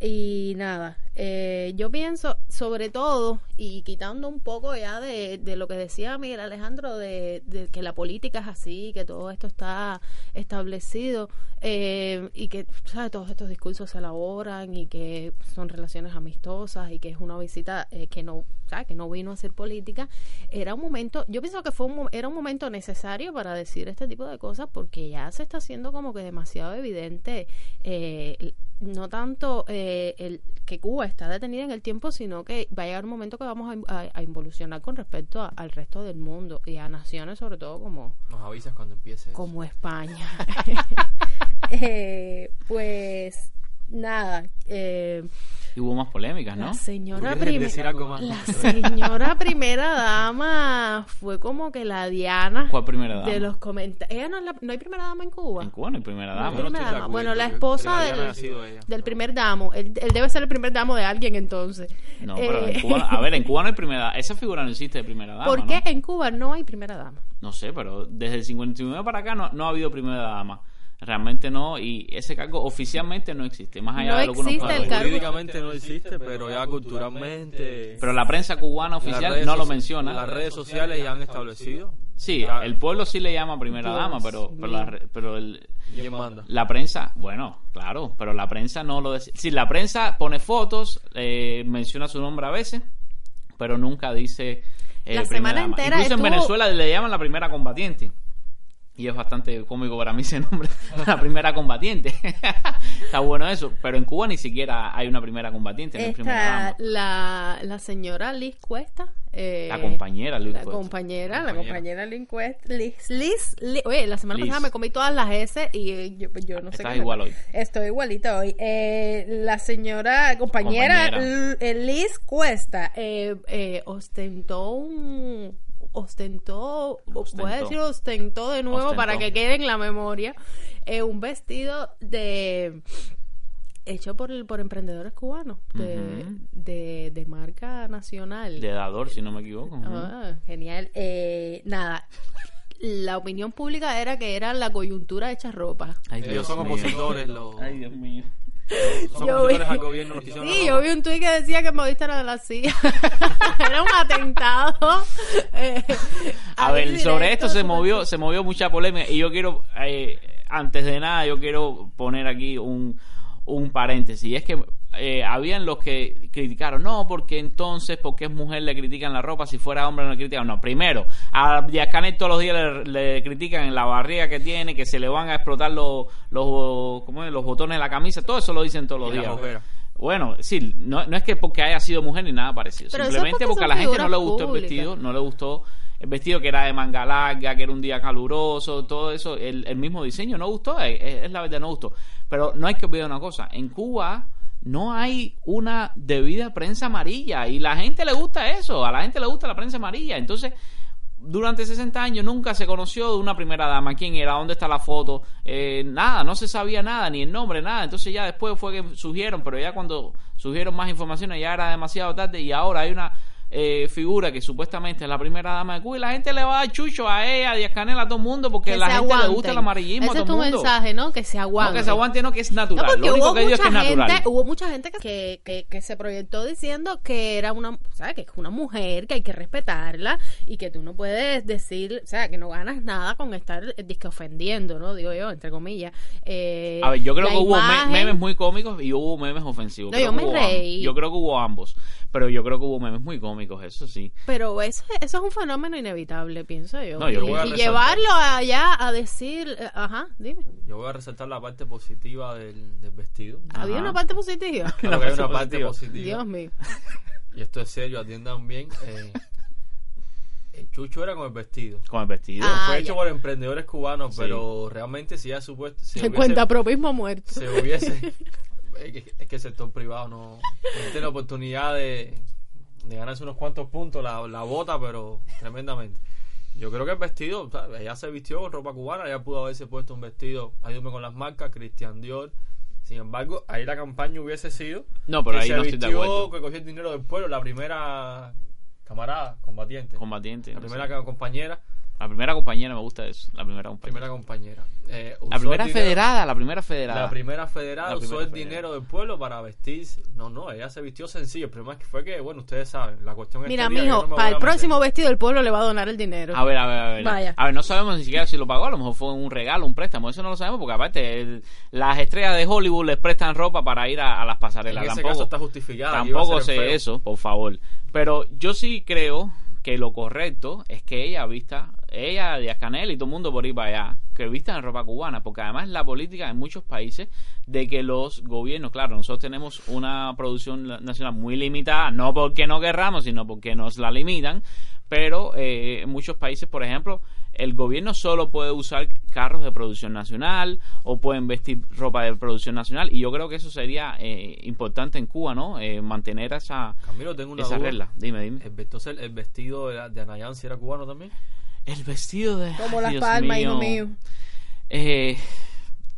Y nada, eh, yo pienso, sobre todo, y quitando un poco ya de, de lo que decía Miguel Alejandro, de, que la política es así, que todo esto está establecido, eh, y que ¿sabes? todos estos discursos se elaboran y que son relaciones amistosas y que es una visita eh, que no ¿sabes? que no vino a hacer política, era un momento, yo pienso que fue un, era un momento necesario para decir este tipo de cosas porque ya se está haciendo como que demasiado evidente eh, no tanto eh, el que Cuba está detenida en el tiempo, sino que va a llegar un momento que vamos a, a- a involucionar con respecto a- al resto del mundo y a naciones sobre todo como, nos avisas cuando empiece. eso. como España. Eh, pues nada, eh, Y hubo más polémicas, ¿no? la señora la señora primera dama fue como que la Diana ¿Cuál primera dama? de los comentarios. Ella no, es la- no hay primera dama en Cuba. En Cuba no hay primera No hay dama. No de dama. Bueno, la esposa del, ha sido ella. del primer damo. Él, él debe ser el primer damo de alguien entonces. No, pero en Eh, Cuba, a ver, en Cuba no hay primera dama. Esa figura no existe de primera dama. ¿Por ¿no? qué en Cuba no hay primera dama? No sé, pero desde el 59 para acá no, no ha habido primera dama. Realmente no, y ese cargo oficialmente no existe, más allá No de lo que uno existe pueda el cargo. Jurídicamente no existe, pero ya culturalmente. Pero la prensa cubana oficial no lo menciona. Las redes sociales ya han establecido. Sí, Ya- el pueblo sí le llama primera dama, pero, pero, la, re- pero el- ¿Quién manda? la prensa, bueno, claro, pero la prensa no lo dice. Sí, la prensa pone fotos, eh, menciona su nombre a veces, pero nunca dice eh, La primera semana dama. entera Incluso en Venezuela le llaman la primera combatiente. Y es bastante cómico para mí ese nombre, la primera combatiente. Está bueno eso, pero en Cuba ni siquiera hay una primera combatiente, primera la, la señora Liz Cuesta. eh, La compañera Liz La Cuesta. compañera, la Compañera. compañera Liz Cuesta. Liz, Liz, Liz- Oye, la semana Liz. pasada me comí todas las S y eh, yo, yo no sé Estás qué me- igual hoy. Estoy igualita hoy. Eh, la señora compañera, eh, Liz Cuesta eh, eh, ostentó un ostentó, voy Ostentó. a decir ostentó de nuevo Ostentó. para que quede en la memoria eh, un vestido de hecho por el- por emprendedores cubanos de, de, de marca nacional De dador, si no me equivoco. Ah, genial. Eh, nada, la opinión pública era que era la coyuntura hecha ropa. Ay, Ellos Dios son mío. opositores, los, Ay, Dios mío. Son Yo vi- al gobierno. los que hicieron Sí, la yo vi un tuit que decía que Modista era de la CIA. era un atentado. eh, A ver, directo sobre esto se movió, se movió mucha polémica y yo quiero, eh, antes de nada, yo quiero poner aquí un, un paréntesis. Y es que eh, habían los que criticaron, no, porque entonces, porque es mujer le critican la ropa, si fuera hombre no le critican. No, primero, a Díaz Canel todos los días le, le critican en la barriga que tiene, que se le van a explotar los, los, ¿cómo es? los botones de la camisa, todo eso lo dicen todos los Y días. Bueno, sí, no, no es que porque haya sido mujer ni nada parecido. Pero eso es Simplemente porque porque a la gente no le gustó el vestido, no le gustó el vestido que era de manga larga, que era un día caluroso, todo eso, el, el mismo diseño no gustó, es, es la verdad, no gustó. Pero no hay que olvidar una cosa, en Cuba no hay una debida prensa amarilla y la gente le gusta eso, a la gente le gusta la prensa amarilla. Entonces, durante 60 años nunca se conoció de una primera dama, quién era, dónde está la foto, eh, nada, no se sabía nada, ni el nombre, nada. Entonces ya después fue que surgieron, pero ya cuando surgieron más informaciones ya era demasiado tarde y ahora hay una eh, figura que supuestamente es la primera dama de Cuba y la gente le va a dar chucho a ella, a Díaz Canel, a todo el mundo porque que la gente le gusta el amarillismo Ese a es tu mundo. mensaje, ¿no? Que se aguante. No que se aguante, no que es No, natural. porque Lo único hubo que digo es que mucha, es natural. gente, hubo mucha gente que, que, que se proyectó diciendo que era una, sea, que es una mujer, que hay que respetarla y que tú no puedes decir, o sea, que no ganas nada con estar eh, disque ofendiendo, ¿no? Digo yo, entre comillas. Eh, A ver, yo creo que hubo imagen- memes muy cómicos y hubo memes ofensivos. No, yo me reí. Yo creo que hubo ambos. Pero yo creo que hubo memes muy cómicos. Económicos, eso sí. Pero eso, eso es un fenómeno inevitable, pienso yo. No, yo y, llevarlo allá a decir, eh, ajá, dime. Yo voy a resaltar la parte positiva del, del vestido. ¿Había Ajá. una parte positiva? Claro que hay una parte positiva. positiva. Dios mío. Y esto es serio, atiendan bien. eh, el chucho era con el vestido. Con el vestido. Ah, Fue ya. hecho por emprendedores cubanos, Sí. pero realmente si ya supuesto... Si Se hubiese- cuenta propismo muerto. se hubiese es que, es que el sector privado no, no tiene la oportunidad de, de ganarse unos cuantos puntos la, la bota pero tremendamente yo creo que el vestido sea, ella se vistió con ropa cubana ella pudo haberse puesto un vestido ayúdame con las marcas Christian Dior sin embargo ahí la campaña hubiese sido No, pero que ahí se no estoy de vistió, que cogió el dinero del pueblo la primera camarada combatiente Combatiente. la no primera sé. compañera La primera compañera me gusta eso. La primera compañera. primera compañera Eh, La primera dinero- federada, la primera federada. la primera federada La usó primera el federada. dinero del pueblo para vestirse. No, no, ella se vistió sencillo. El problema es que fue que, bueno, ustedes saben, la cuestión Mira, estética, yo mijo, no me voy para el meter. próximo vestido el pueblo le va a donar el dinero. A ver, a ver, a ver. Vaya. A ver, no sabemos ni siquiera si lo pagó. A lo mejor fue un regalo, un préstamo. Eso no lo sabemos porque, aparte, el- las estrellas de Hollywood les prestan ropa para ir a, a las En pasarelas. ese tampoco caso está a tampoco sé feo. eso, por favor. Pero yo sí creo que lo correcto es que ella vista, ella, Díaz Canel y todo el mundo por ir para allá, que vistan ropa cubana, porque además la política en muchos países de que los gobiernos, claro, nosotros tenemos una producción nacional muy limitada, no porque no querramos, sino porque nos la limitan, pero eh, en muchos países, por ejemplo, el gobierno solo puede usar carros de producción nacional o pueden vestir ropa de producción nacional y yo creo que eso sería eh, importante en Cuba, ¿no? Eh, mantener esa, Camilo, tengo una esa duda. regla. Dime, dime. El, entonces, el vestido de, de Anayan si era cubano también. El vestido de... Como las Dios palmas, hijo mío. Eh,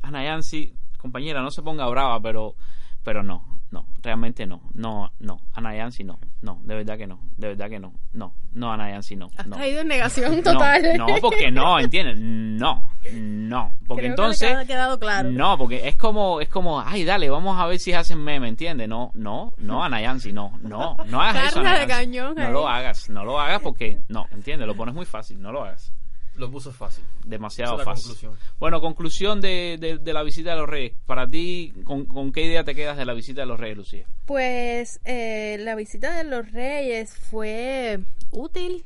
Ana Yancy, compañera, no se ponga brava, pero, pero no, no, realmente no, no, no, Ana Yancy no, no, de verdad que no, de verdad que no, no, no, Ana Yancy no. Has no. caído en negación total. No, no, porque no, ¿entiendes? No, no, porque Creo entonces... que le ha quedado claro. No, porque es como, es como, ay, dale, vamos a ver si hacen meme, ¿entiendes? No, no, no, Ana Yancy, no, no, no hagas eso, Carne Ana de Yancy. cañón No lo hagas, no lo hagas porque, no, ¿entiendes? Lo pones muy fácil, no lo hagas. Lo puso fácil. Demasiado Esa es la fácil. conclusión. Bueno, conclusión de, de, de la visita de los Reyes. Para ti, ¿con, con qué idea te quedas de la visita de los Reyes, Lucía? Pues eh, la visita de los reyes fue útil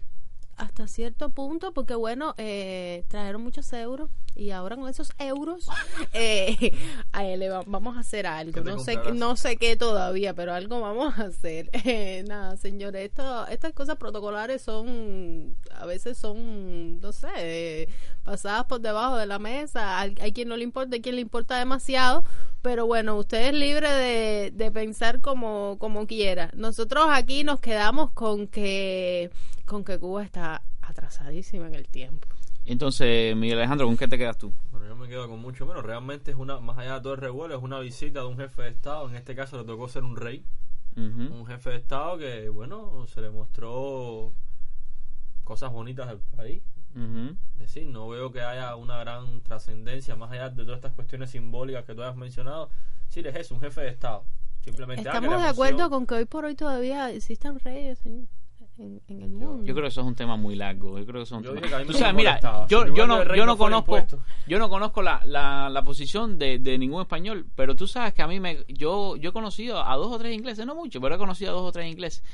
hasta cierto punto porque bueno, eh, trajeron muchos euros y ahora con esos euros eh, a él le va- vamos a hacer algo. ¿Qué te No sé, no sé qué todavía, pero algo vamos a hacer. Eh, nada, señores, esto, estas cosas protocolares son, a veces son, no sé, eh, pasadas por debajo de la mesa. Hay, hay quien no le importa, hay quien le importa demasiado. Pero bueno, usted es libre de, de pensar como, como quiera. Nosotros aquí nos quedamos con que, con que Cuba está atrasadísima en el tiempo. Entonces, Miguel Alejandro, ¿con qué te quedas tú? Bueno, yo me quedo con mucho menos. Realmente es una, más allá de todo el revuelo, es una visita de un jefe de Estado. En este caso le tocó ser un rey. Un jefe de Estado que, bueno, se le mostró cosas bonitas del país. Ujú. Es decir, no veo que haya una gran trascendencia más allá de todas estas cuestiones simbólicas que tú has mencionado. Sí, es eso, un jefe de Estado. Simplemente ah, Estamos de acuerdo con que hoy por hoy todavía existan reyes señor, en, en el mundo. Yo creo que eso es un tema muy largo. Yo creo que eso es un Yo tema- Tú sabes, mira, yo, yo no, yo no conozco, yo no conozco la, la, la posición de, de ningún español, pero tú sabes que a mí me, yo, yo he conocido a dos o tres ingleses, no mucho, pero he conocido a dos o tres ingleses.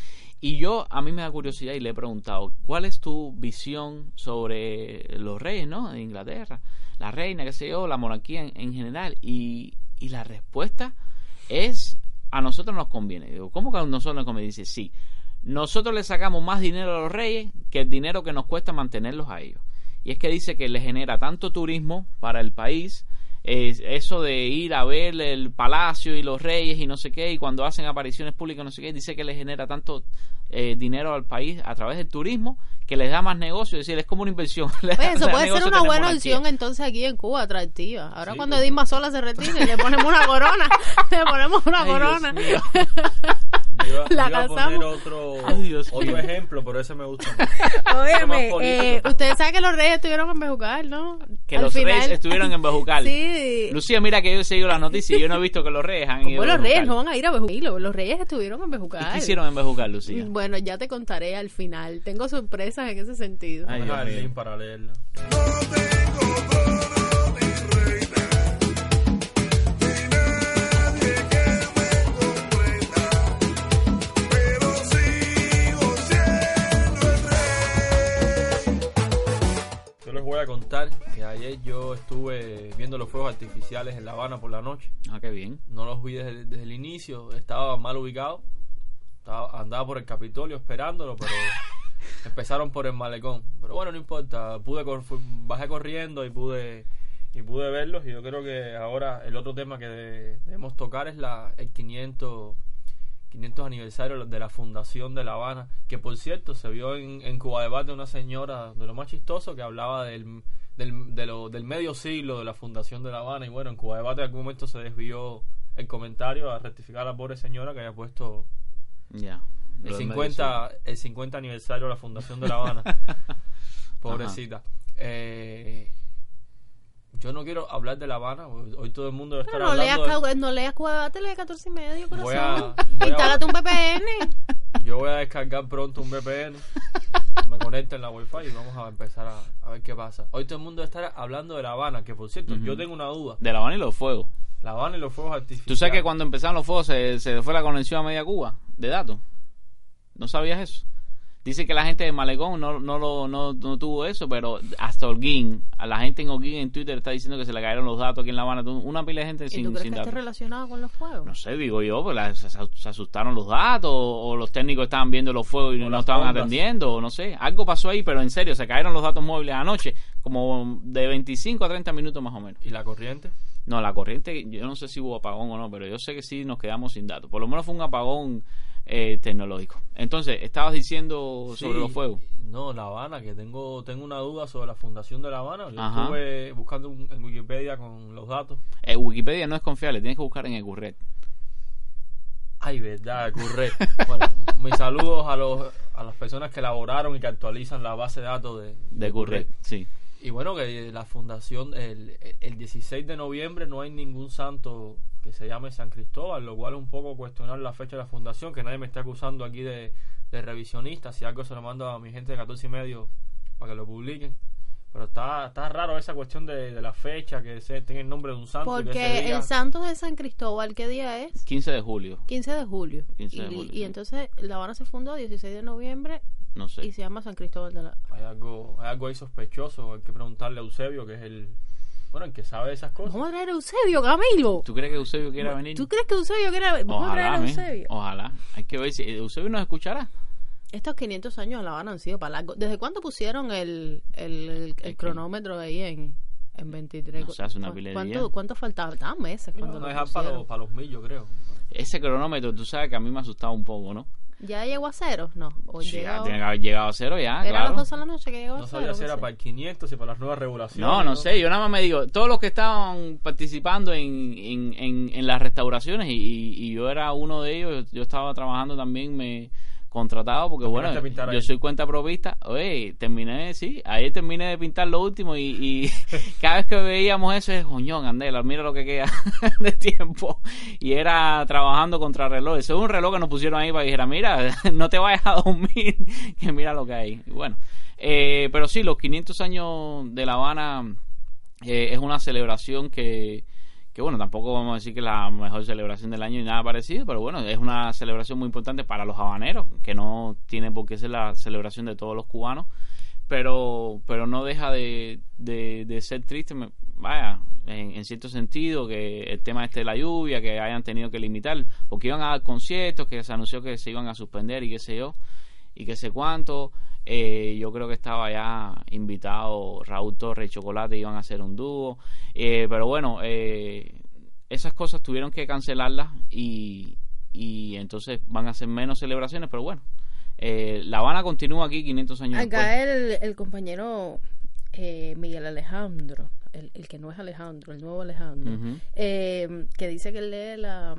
Y yo, a mí me da curiosidad y le he preguntado, ¿cuál es tu visión sobre los reyes, no? De Inglaterra, la reina, qué sé yo, la monarquía en, en general. Y, y la respuesta es, a nosotros nos conviene. Digo, ¿cómo que a nosotros nos conviene? Dice, sí. Nosotros le sacamos más dinero a los reyes que el dinero que nos cuesta mantenerlos a ellos. Y es que dice que le genera tanto turismo para el país, es eso de ir a ver el palacio y los reyes y no sé qué, y cuando hacen apariciones públicas no sé qué, dice que le genera tanto eh, dinero al país a través del turismo que les da más negocio, es decir, es como una inversión. Oye, eso puede ser una buena opción entonces aquí en Cuba, atractiva. Ahora Sí, cuando pues. Edith Sola se retire, le ponemos una corona. le ponemos una Ay, corona. Yo La yo iba a otro, Ay, Dios otro ejemplo, pero ese me gusta más. Óyeme, eh, ustedes saben que los reyes estuvieron en Bejucal, ¿no? Que Al los final- reyes estuvieron en Bejucal. Sí. Lucía, mira que yo he seguido las noticias y yo no he visto que los reyes han ido a los reyes no van a ir a Bejucal. Los reyes estuvieron en Bejucal. ¿Y qué hicieron en Bejucal, Lucía? Bueno, ya te contaré al final. Tengo sorpresas en ese sentido. Ay, Deja Dios el mío. link para contar que ayer yo estuve viendo los fuegos artificiales en La Habana por la noche. Ah, qué bien. No los vi desde, desde el inicio, estaba mal ubicado. Estaba, andaba por el Capitolio esperándolo, pero empezaron por el malecón. Pero bueno, no importa, pude cor- bajé corriendo y pude y pude verlos y yo creo que ahora el otro tema que de- debemos tocar es la el 500 500 aniversario de la fundación de La Habana, que por cierto se vio en, en Cuba Debate una señora de lo más chistoso que hablaba del, del, de lo- del medio siglo de la fundación de La Habana y bueno, en Cuba Debate en algún momento se desvió el comentario a rectificar a la pobre señora que había puesto Ya. el Lo del 50, el 50 aniversario de la fundación de La Habana. Pobrecita. Eh, yo no quiero hablar de La Habana, hoy todo el mundo Pero no leas, hablando de- no leas Cuba, lee 14 y medio, corazón. Voy a- voy a- Instálate un VPN. Yo voy a descargar pronto un VPN, me conecto en la Wi-Fi y vamos a empezar a, a ver qué pasa. Hoy todo el mundo estar hablando de La Habana, que por cierto, yo tengo una duda. De La Habana y los fuegos. La Habana y los fuegos artificiales. ¿Tú sabes que cuando empezaron los fuegos se, se fue la conexión a media Cuba de datos? ¿No sabías eso? Dice que la gente de Malecón no, no, lo, no, no tuvo eso, pero hasta Holguín, a la gente en Holguín en Twitter está diciendo que se le cayeron los datos aquí en La Habana. Una pila de gente ¿Y sin, tú crees sin que esté datos. relacionado con los fuegos? No sé, digo yo, pues la- se, se asustaron los datos o, los técnicos estaban viendo los fuegos y no estaban ondas. atendiendo, o no sé. Algo pasó ahí, pero en serio, se cayeron los datos móviles anoche, como de 25 a 30 minutos más o menos. ¿Y la corriente? No, la corriente, yo no sé si hubo apagón o no, pero yo sé que sí nos quedamos sin datos. Por lo menos fue un apagón eh, tecnológico. Entonces, estabas diciendo sobre Sí, los fuegos. No, La Habana, que tengo tengo una duda sobre la fundación de La Habana. Yo Ajá. estuve buscando un- en Wikipedia con los datos. Eh, Wikipedia no es confiable, tienes que buscar en Ecurret. Ay, verdad, Curret. bueno, mis saludos a los a las personas que elaboraron y que actualizan la base de datos de, De. Ecurret, sí. Y bueno, que la fundación, el, el 16 de noviembre no hay ningún santo que se llame San Cristóbal, lo cual es un poco cuestionar la fecha de la fundación, que nadie me esté acusando aquí de, de revisionista, si algo se lo mando a mi gente de 14 y medio para que lo publiquen. Pero está, está raro esa cuestión de, de la fecha, que se tenga el nombre de un santo. que Porque día- el santo de San Cristóbal, ¿qué día es? 15 de julio, 15 de julio. 15 de julio, y sí. entonces La Habana se fundó 16 de noviembre no sé. y se llama San Cristóbal de la... Hay algo, hay algo ahí sospechoso, hay que preguntarle a Eusebio, que es el, bueno, el que sabe de esas cosas. Vamos a traer a Eusebio, Camilo. ¿Tú crees que Eusebio quiera venir? ¿Tú crees que Eusebio quiere Vamos a traer Ojalá, a Eusebio. ojalá. Hay que ver si Eusebio nos escuchará. Estos 500 años de La Habana han sido para largo. ¿Desde cuándo pusieron el, el, el- el cronómetro ahí en, en 23? No sé, hace una ¿Cu- pila de ¿Cuánto. ¿Cuánto faltaba? Estaban meses cuando No lo dejar para los, para los mil, yo creo. Ese cronómetro, tú sabes que a mí me asustaba un poco, ¿no? ¿Ya llegó a cero? No. ¿O Sí, ya llegó- tiene que haber llegado a cero ya, Era a las claro. 12 de la noche que llegó a No cero. sabía si no era sé. para el 500 y para las nuevas regulaciones. No, no sé, yo nada más me digo, todos los que estaban participando en, en, en, en las restauraciones y- y yo era uno de ellos, yo estaba trabajando también, me contratado porque bueno, yo soy cuenta provista, oye, terminé, sí, ayer terminé de pintar lo último y, y cada vez que veíamos eso es, coñón, Andela, mira lo que queda de tiempo y era trabajando contra reloj, eso es un reloj que nos pusieron ahí para que dijera, mira, no te vayas a dormir, que mira lo que hay, y bueno, eh, pero sí, los 500 años de La Habana eh, es una celebración que, bueno, tampoco vamos a decir que es la mejor celebración del año ni nada parecido, pero bueno, es una celebración muy importante para los habaneros, que no tiene por qué ser la celebración de todos los cubanos, pero pero no deja de, de, ser triste, vaya, en, en cierto sentido, que el tema este de la lluvia, que hayan tenido que limitar, porque iban a dar conciertos, que se anunció que se iban a suspender y qué sé yo, y qué sé cuánto. Eh, yo creo que estaba ya invitado Raúl Torres y Chocolate, iban a hacer un dúo. Eh, pero bueno, eh, esas cosas tuvieron que cancelarlas y, y entonces van a ser menos celebraciones, pero bueno. Eh, la Habana continúa aquí 500 años. Acá el, el compañero eh, Miguel Alejandro, el, el que no es Alejandro, el nuevo Alejandro, que dice que lee la,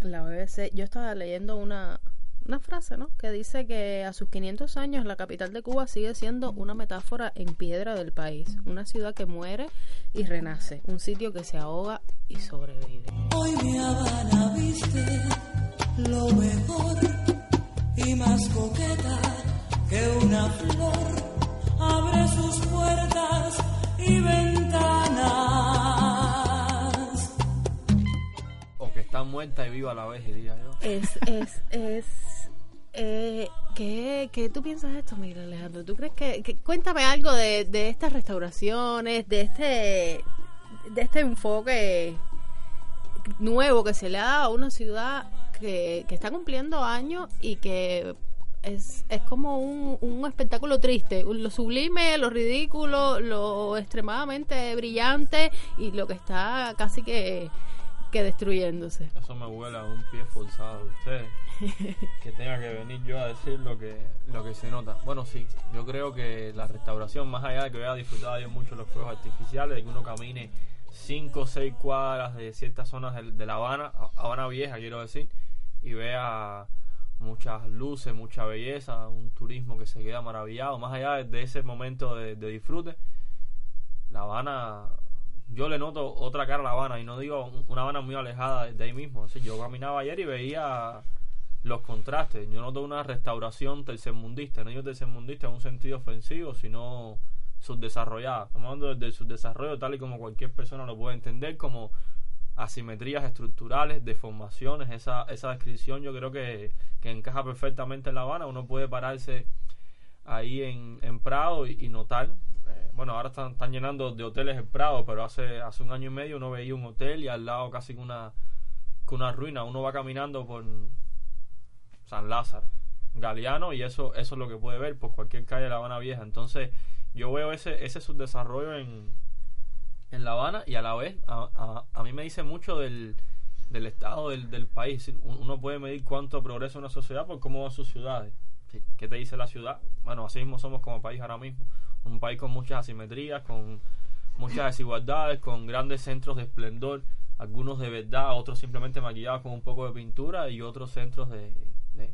la BBC. Yo estaba leyendo una, una frase, ¿no? Que dice que a sus 500 años la capital de Cuba sigue siendo una metáfora en piedra del país, una ciudad que muere y renace, un sitio que se ahoga y sobrevive. Hoy mi Habana viste lo mejor y más coqueta que una flor. Abre sus puertas y ventanas. Está muerta y viva a la vez, diría yo. Es, es, es Eh, ¿qué, ¿Qué tú piensas de esto, Miguel Alejandro? ¿Tú crees que, que- cuéntame algo de, de estas restauraciones, de este de este enfoque nuevo que se le dado a una ciudad que, que está cumpliendo años y que es, es como un, un espectáculo triste, lo sublime, lo ridículo, lo extremadamente brillante y lo que está casi que, que destruyéndose. Eso me huele a un pie forzado de ustedes. que tenga que venir yo a decir lo que, lo que se nota. Bueno, sí, yo creo que la restauración, más allá de que vaya a disfrutar de mucho los fuegos artificiales, de que uno camine 5 o 6 cuadras de ciertas zonas de, de La Habana, Habana Vieja quiero decir, y vea muchas luces, mucha belleza, un turismo que se queda maravillado, más allá de, de ese momento de, de disfrute, La Habana, yo le noto otra cara a La Habana y no digo un- una Habana muy alejada de, ahí mismo. Decir, yo caminaba ayer y veía los contrastes. Yo noto una restauración tercermundista, no digo tercermundista en un sentido ofensivo, sino subdesarrollada. Estamos hablando del- subdesarrollo tal y como cualquier persona lo puede entender, como asimetrías estructurales, deformaciones, esa, esa descripción yo creo que, que encaja perfectamente en La Habana. Uno puede pararse ahí en, en Prado y notar, eh, bueno, ahora están, llenando de hoteles el Prado, pero hace, hace un año y medio uno veía un hotel y al lado casi una, una ruina. Uno va caminando por San Lázaro, Galeano y eso, eso es lo que puede ver por cualquier calle de La Habana Vieja. Entonces yo veo ese, ese subdesarrollo en, en La Habana y a la vez a, a, a mí me dice mucho del, del estado del, del país. Uno puede medir cuánto progresa una sociedad por cómo van sus ciudades. Sí, ¿Qué te dice la ciudad? Bueno, así mismo somos como país ahora mismo. Un país con muchas asimetrías, con muchas desigualdades, con grandes centros de esplendor, algunos de verdad, otros simplemente maquillados con un poco de pintura y otros centros de, de,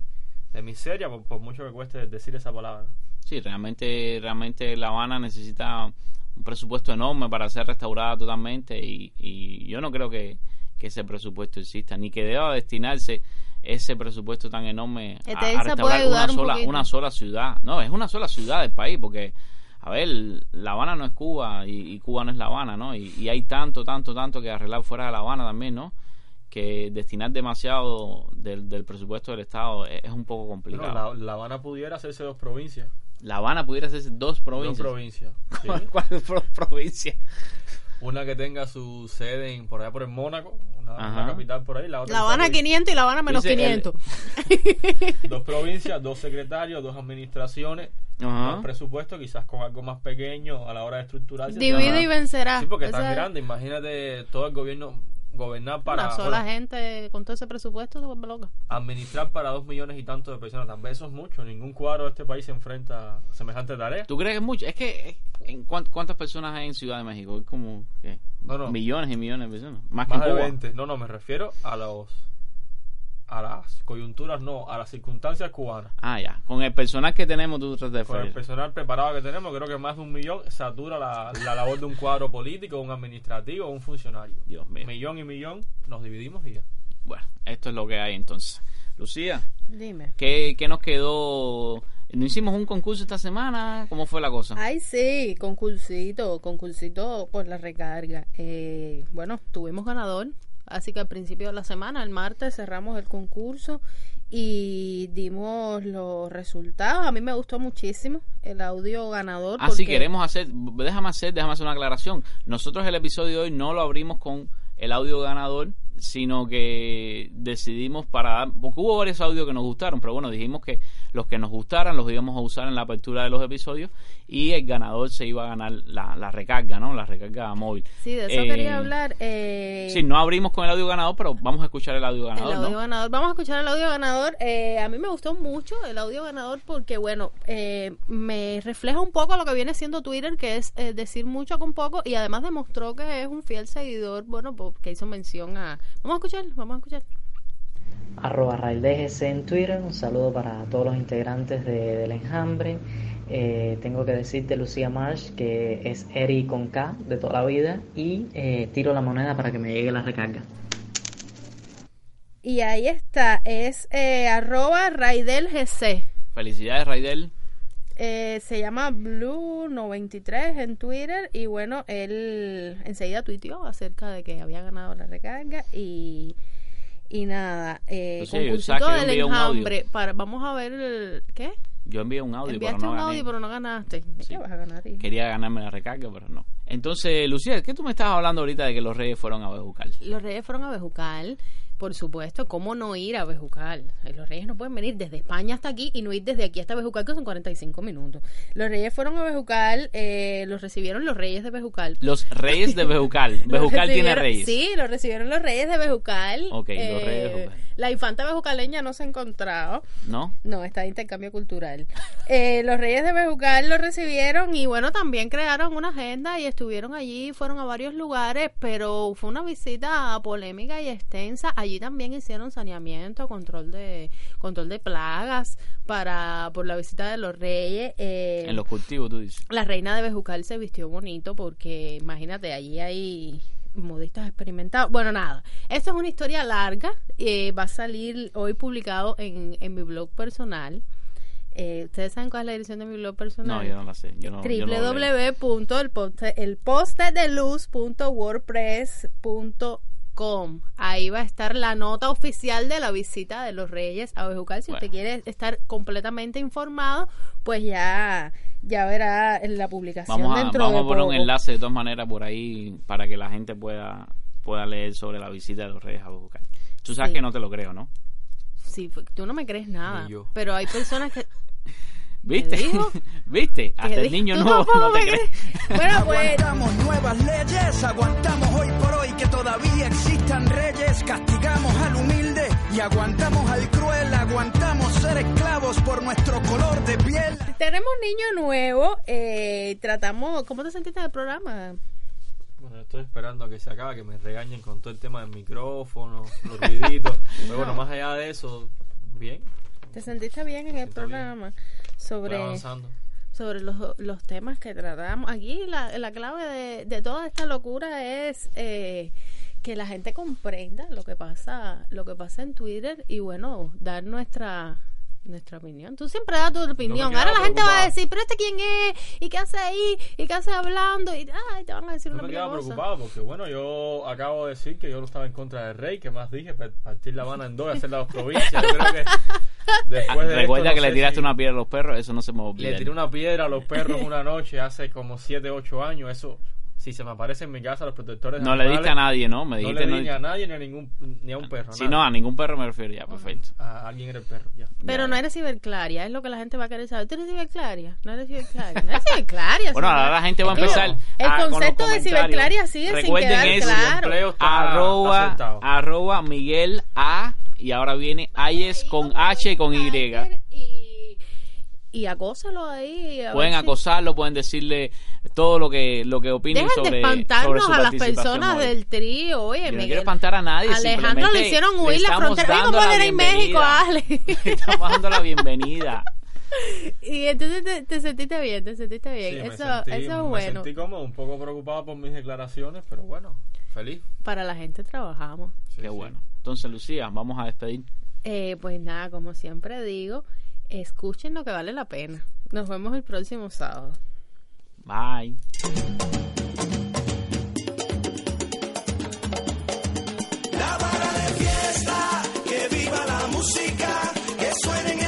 de miseria, por, por mucho que cueste decir esa palabra. Sí, realmente, realmente La Habana necesita un presupuesto enorme para ser restaurada totalmente y, y yo no creo que, que ese presupuesto exista, ni que deba destinarse ese presupuesto tan enorme a, puede restaurar una un sola, poquito. una sola ciudad. No, es una sola ciudad del país, porque, a ver, La Habana no es Cuba y, y Cuba no es La Habana, ¿no? Y, y hay tanto, tanto, tanto que arreglar fuera de La Habana también, ¿no? Que destinar demasiado del, del presupuesto del Estado es, es un poco Bueno, complicado. la, la Habana pudiera hacerse dos provincias. La Habana pudiera hacerse dos provincias. Dos provincias. sí. ¿Cuál, cuál pro- provincia? Una que tenga su sede en, por allá por el Mónaco, una, capital por ahí. La, otra La Habana está por- 500 y La Habana menos Dice el- 500. Dos provincias, dos secretarios, dos administraciones, Ajá. dos presupuestos, quizás con algo más pequeño a la hora de estructurarse. Divide y vencerá. Sí, porque es tan grande. Imagínate todo el gobierno gobernar para. Una sola bueno, gente con todo ese presupuesto se vuelve loca. administrar para dos millones y tantos de personas. También eso es mucho. Ningún cuadro de este país se enfrenta a semejante tarea. ¿Tú crees que es mucho? Es que, eh, ¿en cuán- ¿cuántas personas hay en Ciudad de México? Es como, ¿qué? No, no. Millones y millones de personas. Más, Más que de Cuba. 20. No, no, me refiero a los. A las coyunturas, no, a las circunstancias cubanas. Ah, ya. Con el personal que tenemos, tú de Con el personal preparado que tenemos, creo que más de un millón satura la, la labor de un cuadro político, un administrativo, un funcionario. Dios mío. Millón y millón, nos dividimos y ya. Bueno, esto es lo que hay entonces. Lucía, Dime. ¿qué, qué nos quedó? ¿No hicimos un concurso esta semana? ¿Cómo fue la cosa? Ay, sí, concursito, concursito por la recarga. Eh, bueno, tuvimos ganador, así que al principio de la semana, el martes, cerramos el concurso y dimos los resultados. A mí me gustó muchísimo el audio ganador. Ah, sí, porque- queremos hacer, déjame hacer, déjame hacer una aclaración. Nosotros el episodio de hoy no lo abrimos con el audio ganador, sino que decidimos para dar, porque hubo varios audios que nos gustaron, pero bueno, dijimos que los que nos gustaran los íbamos a usar en la apertura de los episodios y el ganador se iba a ganar la, la recarga, ¿no? La recarga móvil. Sí, de eso Eh, quería hablar. Eh, Sí, no abrimos con el audio ganador, pero vamos a escuchar el audio ganador, el audio ¿no? ganador. Vamos a escuchar el audio ganador. Eh, a mí me gustó mucho el audio ganador porque, bueno, eh, me refleja un poco lo que viene siendo Twitter, que es eh, decir mucho con poco, y además demostró que es un fiel seguidor, bueno, porque hizo mención a... Vamos a escuchar, vamos a escuchar. arroba raildgc en Twitter, un saludo para todos los integrantes de- del enjambre. Eh, tengo que decirte, Lucía Marsh, que es Eri con K de toda la vida y eh, tiro la moneda para que me llegue la recarga. Y ahí está, es eh, arroba raidelgc. Felicidades, Raidel. Eh, se llama Blue93 en Twitter y bueno, él enseguida tuiteó acerca de que había ganado la recarga y, Y nada, eh, Pues sí, yo concursito del enjambre. Para, vamos a ver, el- ¿qué? Yo envié un audio, pero no un gané. audio, pero no ganaste. ¿De qué vas a ganar? hijo? Quería ganarme la recarga, pero no. Entonces, Lucía, ¿qué tú me estabas hablando ahorita de que los reyes fueron a Bejucal? Los reyes fueron a Bejucal, por supuesto. ¿Cómo no ir a Bejucal? Eh, Los reyes no pueden venir desde España hasta aquí y no ir desde aquí hasta Bejucal, que son 45 minutos. Los reyes fueron a Bejucal, eh, los recibieron los reyes de Bejucal. Los reyes de Bejucal. Los Bejucal tiene reyes. Sí, lo recibieron los reyes de Bejucal. Ok, los reyes de Bejucal. La infanta bejucaleña no se ha encontrado. ¿No? No, está de intercambio cultural. Eh, los reyes de Bejucal lo recibieron y bueno, también crearon una agenda y estuvieron allí, fueron a varios lugares, pero fue una visita polémica y extensa. Allí también hicieron saneamiento, control de control de plagas para por la visita de los reyes. Eh, En los cultivos, tú dices. la reina de Bejucal se vistió bonito porque imagínate, allí hay modistas experimentados. Bueno, nada, esto es una historia larga, eh, va a salir hoy publicado en, en mi blog personal. Eh, ¿Ustedes saben cuál es la dirección de mi blog personal? No, yo no la sé. Yo no, yo no Ahí va a estar la nota oficial de la visita de los Reyes a Bejucal. Si usted quiere estar completamente informado, pues ya, ya verá en la publicación Vamos a, dentro vamos de a poner un enlace de todas maneras por ahí para que la gente pueda, pueda leer sobre la visita de los reyes a Bejucal. Tú sabes Sí. que no te lo creo, ¿no? Sí, fue- tú no me crees nada. Yo. Pero hay personas que... ¿Viste? ¿Viste? Hasta el niño nuevo tampoco no te me cree. Bueno, pues... Aguantamos nuevas leyes, aguantamos hoy que todavía existan reyes, castigamos al humilde y aguantamos al cruel, aguantamos ser esclavos por nuestro color de piel. Tenemos niño nuevo, eh, tratamos... ¿Cómo te sentiste del programa? Bueno, estoy esperando a que se acabe, que me regañen con todo el tema del micrófono, los ruiditos. Pero bueno, más allá de eso, bien. ¿Te sentiste bien en el programa? Sobre, Estoy avanzando. Sobre los, los temas que tratamos. Aquí la, la clave de, de toda esta locura es eh, que la gente comprenda lo que pasa lo que pasa en Twitter y bueno, dar nuestra nuestra opinión. Tú siempre das tu opinión. quedaba Ahora la gente va a decir, pero este quién es, y qué hace ahí, y qué hace hablando, y ay, te van a decir Yo una me quedaba preocupado porque, bueno, yo acabo de decir que yo no estaba en contra del rey, que más dije, pa- partir La Habana en dos y hacer las dos provincias. Yo creo que después de Recuerda esto, que no le sé tiraste si- una piedra a los perros, eso no se me olvida. Le tiré una piedra a los perros una noche hace como 7, 8 años. Eso, si se me aparece en mi casa, los protectores. No le diste animales, a nadie, ¿no? Me no dijiste le di no- ni a nadie ni a, ningún, ni a un perro. Si nada. no, a ningún perro me refiero ya, perfecto. A alguien era el perro, ya. Pero no eres ciberclaria, es lo que la gente va a querer saber. ¿Tú eres ciberclaria? No eres ciberclaria. No eres ciberclaria. Bueno, ahora la gente va a empezar. El a- con los concepto de comentarios. ciberclaria sigue sin Recuerden quedar eso, claro. empleo está- arroba, está arroba Miguel A y ahora viene Ayes con H y con Y. Y acósalo ahí. a Pueden ver si- acosarlo, pueden decirle todo lo que lo que opinen Dejen sobre, de sobre espantarnos su a las personas hoy. del trío. Oye, Yo no Miguel. quiero espantar a nadie, Alejandro le hicieron huir la frontera. Oye, dando ¿cómo la era en México. Ale? Estamos dando la bienvenida. y entonces te, te sentiste bien, te sentiste bien. Sí, me eso, sentí- eso es Me bueno. sentí como un poco preocupado por mis declaraciones, pero bueno, feliz. Para la gente trabajamos. Qué bueno. Entonces, Lucía, vamos a despedir. Eh, pues nada, como siempre digo, escuchen lo que vale la pena. Nos vemos el próximo sábado. Bye. La vara de fiesta, que viva la música, que suenen